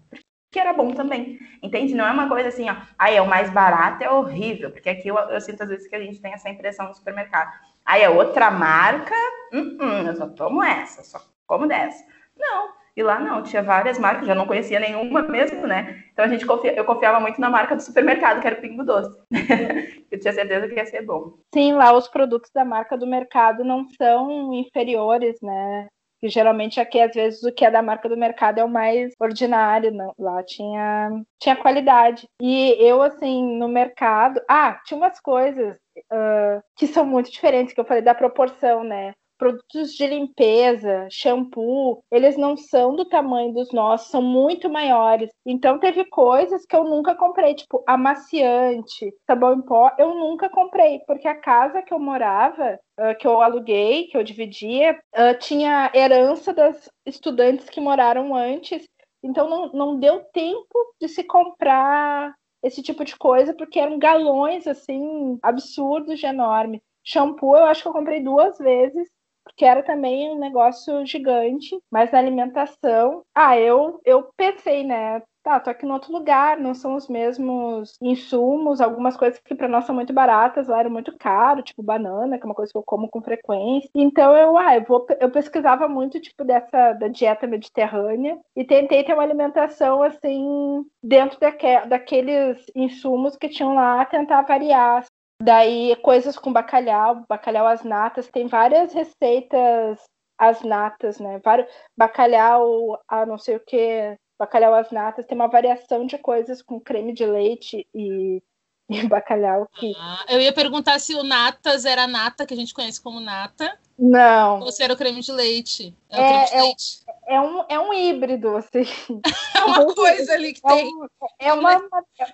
Que era bom também. Entende? Não é uma coisa assim, ó, aí é o mais barato, é horrível. Porque aqui eu, eu sinto às vezes que a gente tem essa impressão no supermercado Aí é outra marca, uh -uh, eu só tomo essa, só como dessa. Não, e lá não, tinha várias marcas, já não conhecia nenhuma mesmo, né? Então a gente confia, eu confiava muito na marca do supermercado, que era o Pingo Doce. eu tinha certeza que ia ser bom.
Sim, lá os produtos da marca do mercado não são inferiores, né? que geralmente aqui às vezes o que é da marca do mercado é o mais ordinário, não. lá tinha tinha qualidade. E eu assim no mercado, ah, tinha umas coisas uh, que são muito diferentes que eu falei da proporção, né? Produtos de limpeza, shampoo, eles não são do tamanho dos nossos, são muito maiores. Então teve coisas que eu nunca comprei, tipo amaciante, sabão em pó, eu nunca comprei, porque a casa que eu morava, uh, que eu aluguei, que eu dividia, uh, tinha herança das estudantes que moraram antes, então não, não deu tempo de se comprar esse tipo de coisa, porque eram galões assim absurdos de enorme. Shampoo eu acho que eu comprei duas vezes que era também um negócio gigante, mas na alimentação, ah, eu, eu pensei, né? Tá, tô aqui no outro lugar, não são os mesmos insumos, algumas coisas que para nós são muito baratas, lá eram muito caro, tipo banana, que é uma coisa que eu como com frequência. Então eu, ah, eu vou eu pesquisava muito tipo dessa da dieta mediterrânea e tentei ter uma alimentação assim dentro daque, daqueles insumos que tinham lá, tentar variar Daí, coisas com bacalhau, bacalhau às natas, tem várias receitas às natas, né? Vários, bacalhau a não sei o que, bacalhau às natas, tem uma variação de coisas com creme de leite e, e bacalhau. Que...
Ah, eu ia perguntar se o natas era a nata, que a gente conhece como nata.
Não.
Ou se era o creme de leite.
É, é, de é leite. é, um, é um híbrido, assim.
é uma coisa ali que
é
tem.
Um, é, uma,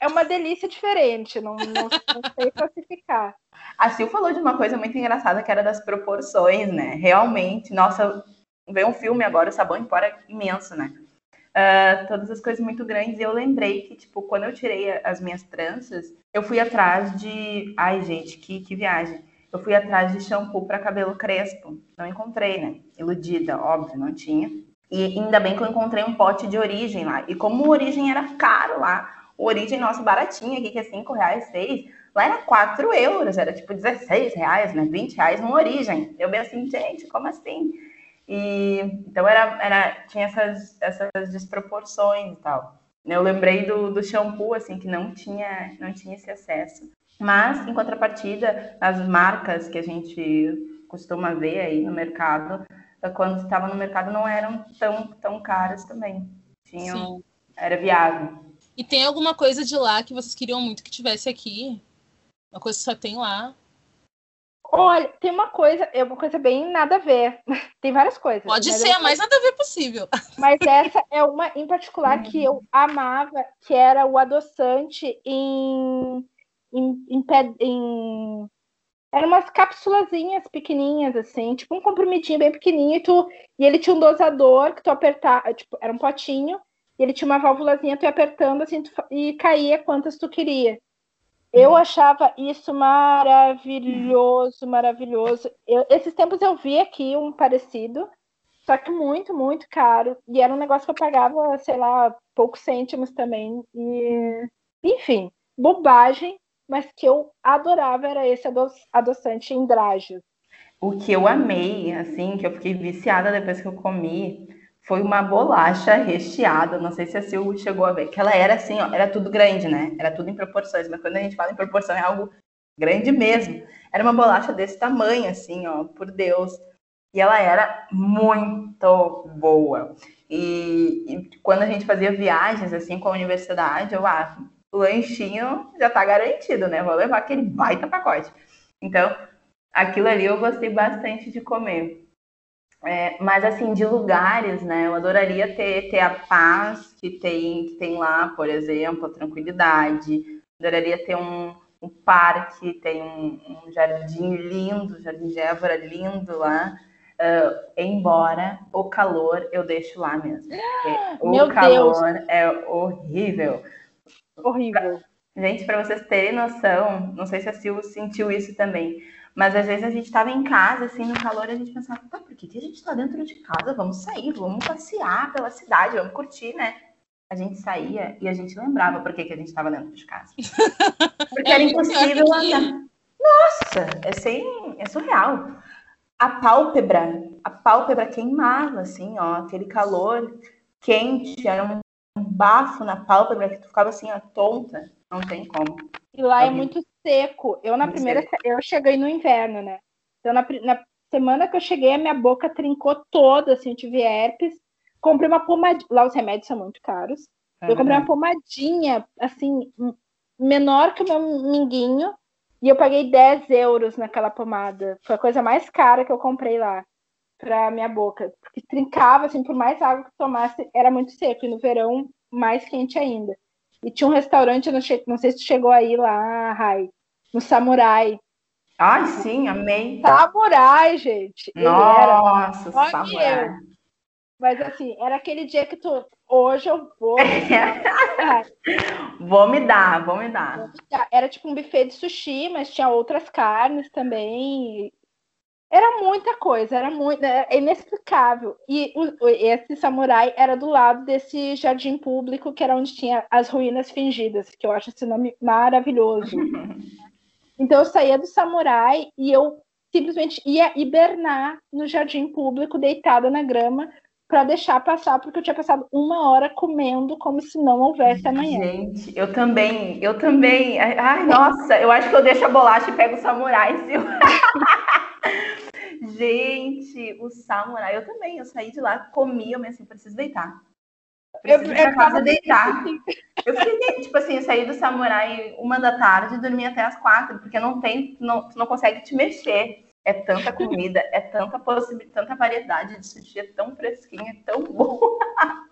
é uma delícia diferente, não, não, não sei classificar.
A Sil falou de uma coisa muito engraçada que era das proporções, né? Realmente, nossa, veio um filme agora, o Sabão em Pó é imenso, né? Uh, todas as coisas muito grandes. E eu lembrei que, tipo, quando eu tirei as minhas tranças, eu fui atrás de. Ai, gente, que, que viagem eu fui atrás de shampoo para cabelo crespo. Não encontrei, né? Iludida, óbvio, não tinha. E ainda bem que eu encontrei um pote de origem lá. E como o origem era caro lá, o origem nosso baratinho aqui, que é 5 reais, 6, lá era 4 euros, era tipo 16 reais, né? 20 reais no origem. Eu bem assim, gente, como assim? E então era, era tinha essas, essas desproporções e tal. Eu lembrei do, do shampoo, assim, que não tinha, não tinha esse acesso. Mas, em contrapartida, as marcas que a gente costuma ver aí no mercado, quando estava no mercado, não eram tão, tão caras também. Tinham, Sim. era viável.
E tem alguma coisa de lá que vocês queriam muito que tivesse aqui? Uma coisa que só tem lá?
Olha, tem uma coisa, é uma coisa bem nada a ver. Tem várias coisas.
Pode ser a mais nada a ver possível.
Mas essa é uma em particular que eu amava, que era o adoçante em em, em, em eram umas cápsulazinhas pequenininhas, assim, tipo um comprimidinho bem pequenininho, e, tu, e ele tinha um dosador que tu apertava, tipo, era um potinho, e ele tinha uma válvulazinha, tu ia apertando, assim, tu, e caía quantas tu queria. Eu achava isso maravilhoso, maravilhoso. Eu, esses tempos eu vi aqui um parecido, só que muito, muito caro, e era um negócio que eu pagava, sei lá, poucos cêntimos também, e... Enfim, bobagem, mas que eu adorava era esse ado adoçante em drágio.
O que eu amei, assim, que eu fiquei viciada depois que eu comi, foi uma bolacha recheada. Não sei se a Sil chegou a ver, que ela era assim, ó, era tudo grande, né? Era tudo em proporções, mas quando a gente fala em proporção é algo grande mesmo. Era uma bolacha desse tamanho, assim, ó, por Deus. E ela era muito boa. E, e quando a gente fazia viagens, assim, com a universidade, eu, ah, o lanchinho já tá garantido, né? Vou levar aquele baita pacote. Então, aquilo ali eu gostei bastante de comer. É, mas assim, de lugares, né? Eu adoraria ter, ter a paz que tem, que tem lá, por exemplo, a tranquilidade. Adoraria ter um, um parque, tem um, um jardim lindo, jardim de Évora lindo lá. Uh, embora o calor eu deixo lá mesmo. o
Meu
calor
Deus.
é horrível.
Horrível.
Gente, para vocês terem noção, não sei se a Sil sentiu isso também, mas às vezes a gente estava em casa, assim, no calor, a gente pensava, tá, por que, que a gente está dentro de casa? Vamos sair, vamos passear pela cidade, vamos curtir, né? A gente saía e a gente lembrava por que, que a gente estava dentro de casa. Porque
É
era
muito
impossível andar. Nossa, é, sem, é surreal. A pálpebra, a pálpebra queimava, assim, ó, aquele calor quente, era um bafo na pálpebra que tu ficava assim, ó, tonta. Não tem como.
E lá é muito seco. Eu, na
Muito
primeira.
seco.
Eu cheguei no inverno, né? Então, na, na semana que eu cheguei, a minha boca trincou toda, assim, eu tive herpes. Comprei uma pomadinha. Lá os remédios são muito caros. Eu comprei uma pomadinha, assim, menor que o meu minguinho. E eu paguei 10 euros naquela pomada. Foi a coisa mais cara que eu comprei lá pra minha boca. Porque trincava, assim, por mais água que tomasse, era muito seco. E no verão, mais quente ainda. E tinha um restaurante, eu não, sei se chegou aí lá, Rai, no Samurai.
Ai, sim, amei.
Samurai, gente! Era.
Nossa,
Olha
samurai.
Mas assim, era aquele dia que tu. Hoje eu vou.
Vou me dar, vou me dar.
Era tipo um buffet de sushi, mas tinha outras carnes também. Era muita coisa, era muito, é inexplicável. E o- esse samurai era do lado desse jardim público, que era onde tinha as ruínas fingidas, que eu acho esse nome maravilhoso. Então eu saía do samurai e eu simplesmente ia hibernar no jardim público, deitada na grama, para deixar passar, porque eu tinha passado uma hora comendo como se não houvesse amanhã.
Gente, eu também, eu também. Ai, nossa, eu acho que eu deixo a bolacha e pego o samurai, Sil. Gente, o samurai, eu também. Eu saí de lá, comi, eu pensei, preciso deitar. Preciso
Eu-
ir pra
eu
casa deitar. Eu fiquei, tipo assim, eu saí do samurai uma da tarde e dormi até as quatro, porque não tem, não, tu não consegue te mexer. É tanta comida, é tanta possibilidade, tanta variedade de sushi, é tão fresquinha, é tão boa.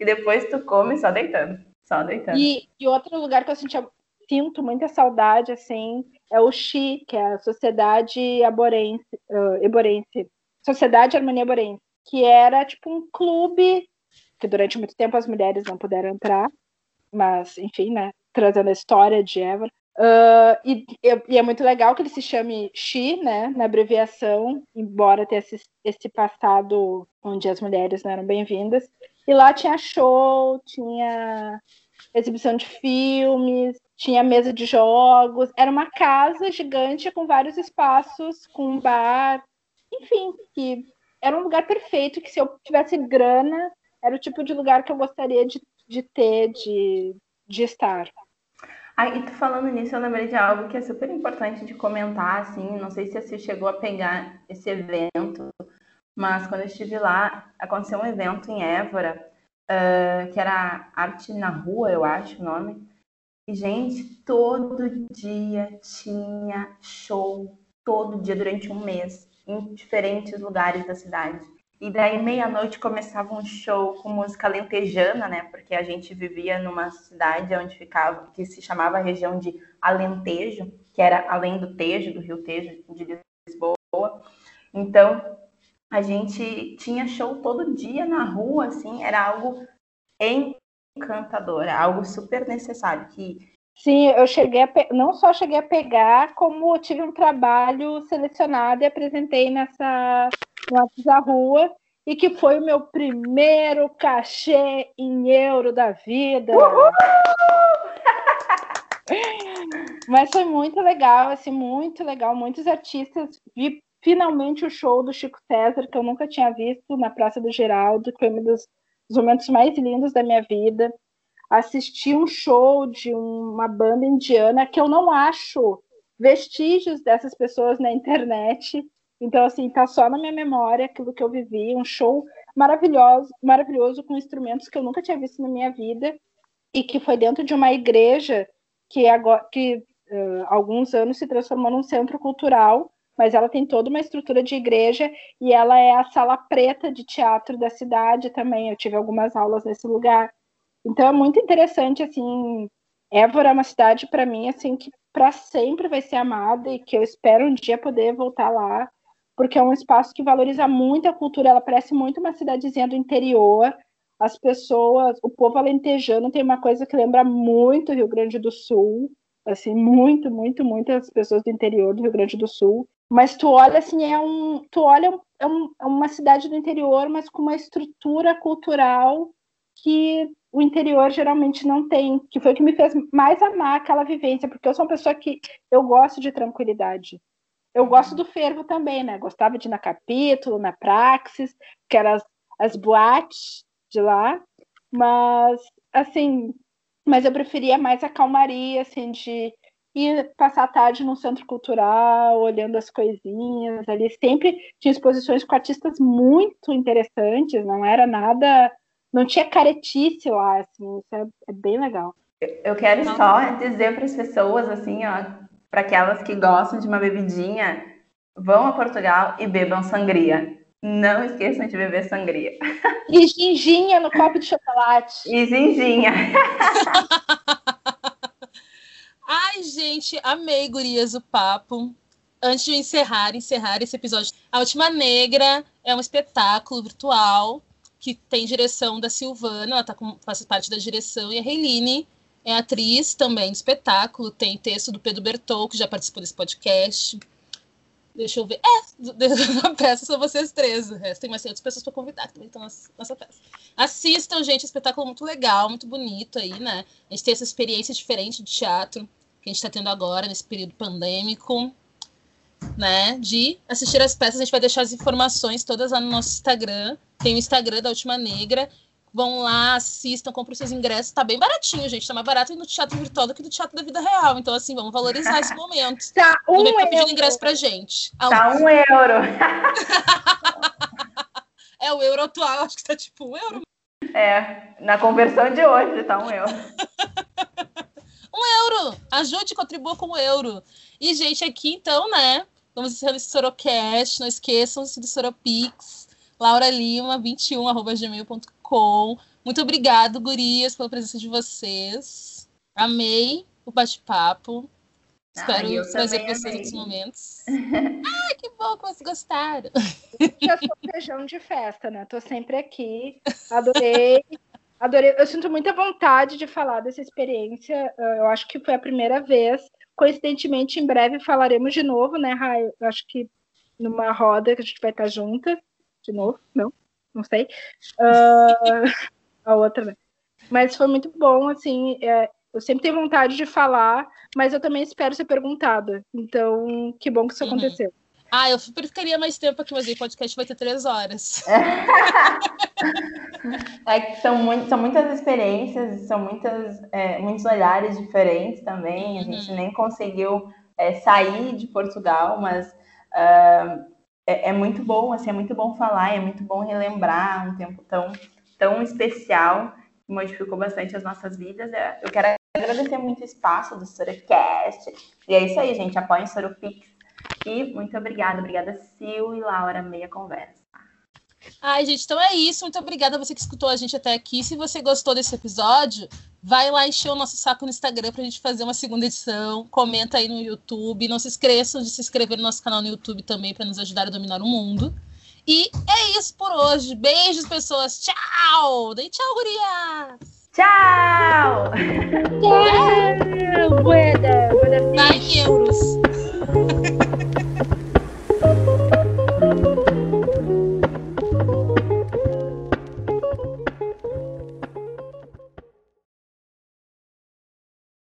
E depois tu come só deitando. Só deitando.
E, e outro lugar que eu sentia, sinto muita saudade, assim, é o Xi, que é a Sociedade Aborense, uh, Eborense, Sociedade Harmonia Aborense, que era tipo um clube que durante muito tempo as mulheres não puderam entrar, mas, enfim, né, trazendo a história de Évora. Uh, e, e é muito legal que ele se chame Xi, né, na abreviação, embora tenha esse, esse passado onde as mulheres não eram bem-vindas. E lá tinha show, tinha exibição de filmes, tinha mesa de jogos, era uma casa gigante com vários espaços, com um bar, enfim, que era um lugar perfeito, que se eu tivesse grana, era o tipo de lugar que eu gostaria de, de ter, de, de estar.
Ah, e tu falando nisso, eu lembrei de algo que é super importante de comentar, assim, não sei se você chegou a pegar esse evento, mas quando eu estive lá, aconteceu um evento em Évora, uh, que era Arte na Rua, eu acho o nome, e, gente, todo dia tinha show, todo dia, durante um mês, em diferentes lugares da cidade. E daí, meia-noite, começava um show com música lentejana, né? Porque a gente vivia numa cidade onde ficava, que se chamava região de Alentejo, que era além do Tejo, do Rio Tejo, de Lisboa. Então, a gente tinha show todo dia na rua, assim, era algo encantador, algo super necessário. Que
Sim, eu cheguei a pe... não só cheguei a pegar, como tive um trabalho selecionado e apresentei nessa no da Rua, e que foi o meu primeiro cachê em euro da vida. Mas foi muito legal, assim, muito legal. Muitos artistas. Vi finalmente o show do Chico César, que eu nunca tinha visto na Praça do Geraldo, que foi um dos, dos momentos mais lindos da minha vida assisti um show de uma banda indiana que eu não acho vestígios dessas pessoas na internet. Então, assim, tá só na minha memória aquilo que eu vivi, um show maravilhoso, maravilhoso com instrumentos que eu nunca tinha visto na minha vida. e que foi dentro de uma igreja que agora que uh, alguns anos se transformou num centro cultural, mas ela tem toda uma estrutura de igreja e ela é a sala preta de teatro da cidade também. Eu tive algumas aulas nesse lugar. Então é muito interessante assim, Évora é uma cidade para mim assim que para sempre vai ser amada e que eu espero um dia poder voltar lá, porque é um espaço que valoriza muito a cultura, ela parece muito uma cidadezinha do interior. As pessoas, o povo alentejano tem uma coisa que lembra muito o Rio Grande do Sul, assim, muito, muito, muitas pessoas do interior do Rio Grande do Sul. Mas tu olha assim, é um, tu olha é, um, é uma cidade do interior, mas com uma estrutura cultural que o interior geralmente não tem, que foi o que me fez mais amar aquela vivência, porque eu sou uma pessoa que eu gosto de tranquilidade. Eu gosto do fervo também, né? Gostava de ir na Capítulo, na Praxis, que eram as, as boates de lá, mas, assim, mas eu preferia mais a calmaria, assim, de ir passar a tarde num centro cultural, olhando as coisinhas ali. Sempre tinha exposições com artistas muito interessantes, não era nada não tinha caretice lá, assim, isso é, é bem legal.
Eu quero só dizer para as pessoas, assim, ó, para aquelas que gostam de uma bebidinha, vão a Portugal e bebam sangria. Não esqueçam de beber sangria.
E ginginha no copo de chocolate.
E ginginha.
Ai, gente, amei, gurias, o papo. Antes de encerrar, encerrar esse episódio, A Última Negra é um espetáculo virtual que tem direção da Silvana, ela tá com, faz parte da direção, e a Reiline é atriz também de espetáculo, tem texto do Pedro Bertol, que já participou desse podcast. Deixa eu ver. É, a peça são vocês três. O resto tem mais outras pessoas para convidar que também estão nessa peça. Assistam, gente, espetáculo muito legal, muito bonito aí, né? A gente tem essa experiência diferente de teatro que a gente está tendo agora, nesse período pandêmico né, de assistir as peças. A gente vai deixar as informações todas lá no nosso Instagram. Tem o Instagram da Última Negra. Vão lá, assistam, comprem seus ingressos. Tá bem baratinho, gente. Tá mais barato no teatro virtual do que no teatro da vida real. Então, assim, vamos valorizar esse momento.
Tá, um
Não pedindo ingresso pra gente.
Tá um euro.
é, o euro atual, acho que tá tipo um euro.
É, na conversão de hoje tá um euro.
um euro! Ajude, contribua com o euro. E, gente, aqui então, né? Vamos encerrando esse Sorocast. Não esqueçam-se do Soropix. Laura Lima, 21, arroba gmail.com. Muito obrigado, gurias, pela presença de vocês. Amei o bate-papo. Ah, Espero trazer para vocês outros momentos. Ai, que bom que vocês gostaram.
Eu sou feijão de festa, né? Tô sempre aqui. Adorei. Adorei. Eu sinto muita vontade de falar dessa experiência. Eu acho que foi a primeira vez Coincidentemente, em breve falaremos de novo, né, Rai? Eu acho que numa roda que a gente vai estar junta de novo, não? Não sei. Uh, a outra, né? Mas foi muito bom, assim. É, eu sempre tenho vontade de falar, mas eu também espero ser perguntada. Então, que bom que isso uhum. aconteceu.
Ah, eu super ficaria mais tempo aqui, mas o podcast vai ter três horas.
é são, muito, são muitas experiências, são muitas, é, muitos olhares diferentes também. A gente uhum. nem conseguiu é, sair de Portugal, mas uh, é, é, muito bom, assim, é muito bom falar, é muito bom relembrar um tempo tão, tão especial que modificou bastante as nossas vidas. É, eu quero agradecer muito o espaço do Sorocast. E é isso aí, gente. Apoiem o Soropix e muito obrigada, obrigada Sil e Laura, meia conversa.
Ai, gente, então é isso. Muito obrigada a você que escutou a gente até aqui. Se você gostou desse episódio, vai lá encher o nosso saco no Instagram pra gente fazer uma segunda edição. Comenta aí no YouTube. Não se esqueçam de se inscrever no nosso canal no YouTube também para nos ajudar a dominar o mundo. E é isso por hoje. Beijos, pessoas. Tchau! Dei tchau, gurias!
Tchau!
Tchau! Buena, buena
euros.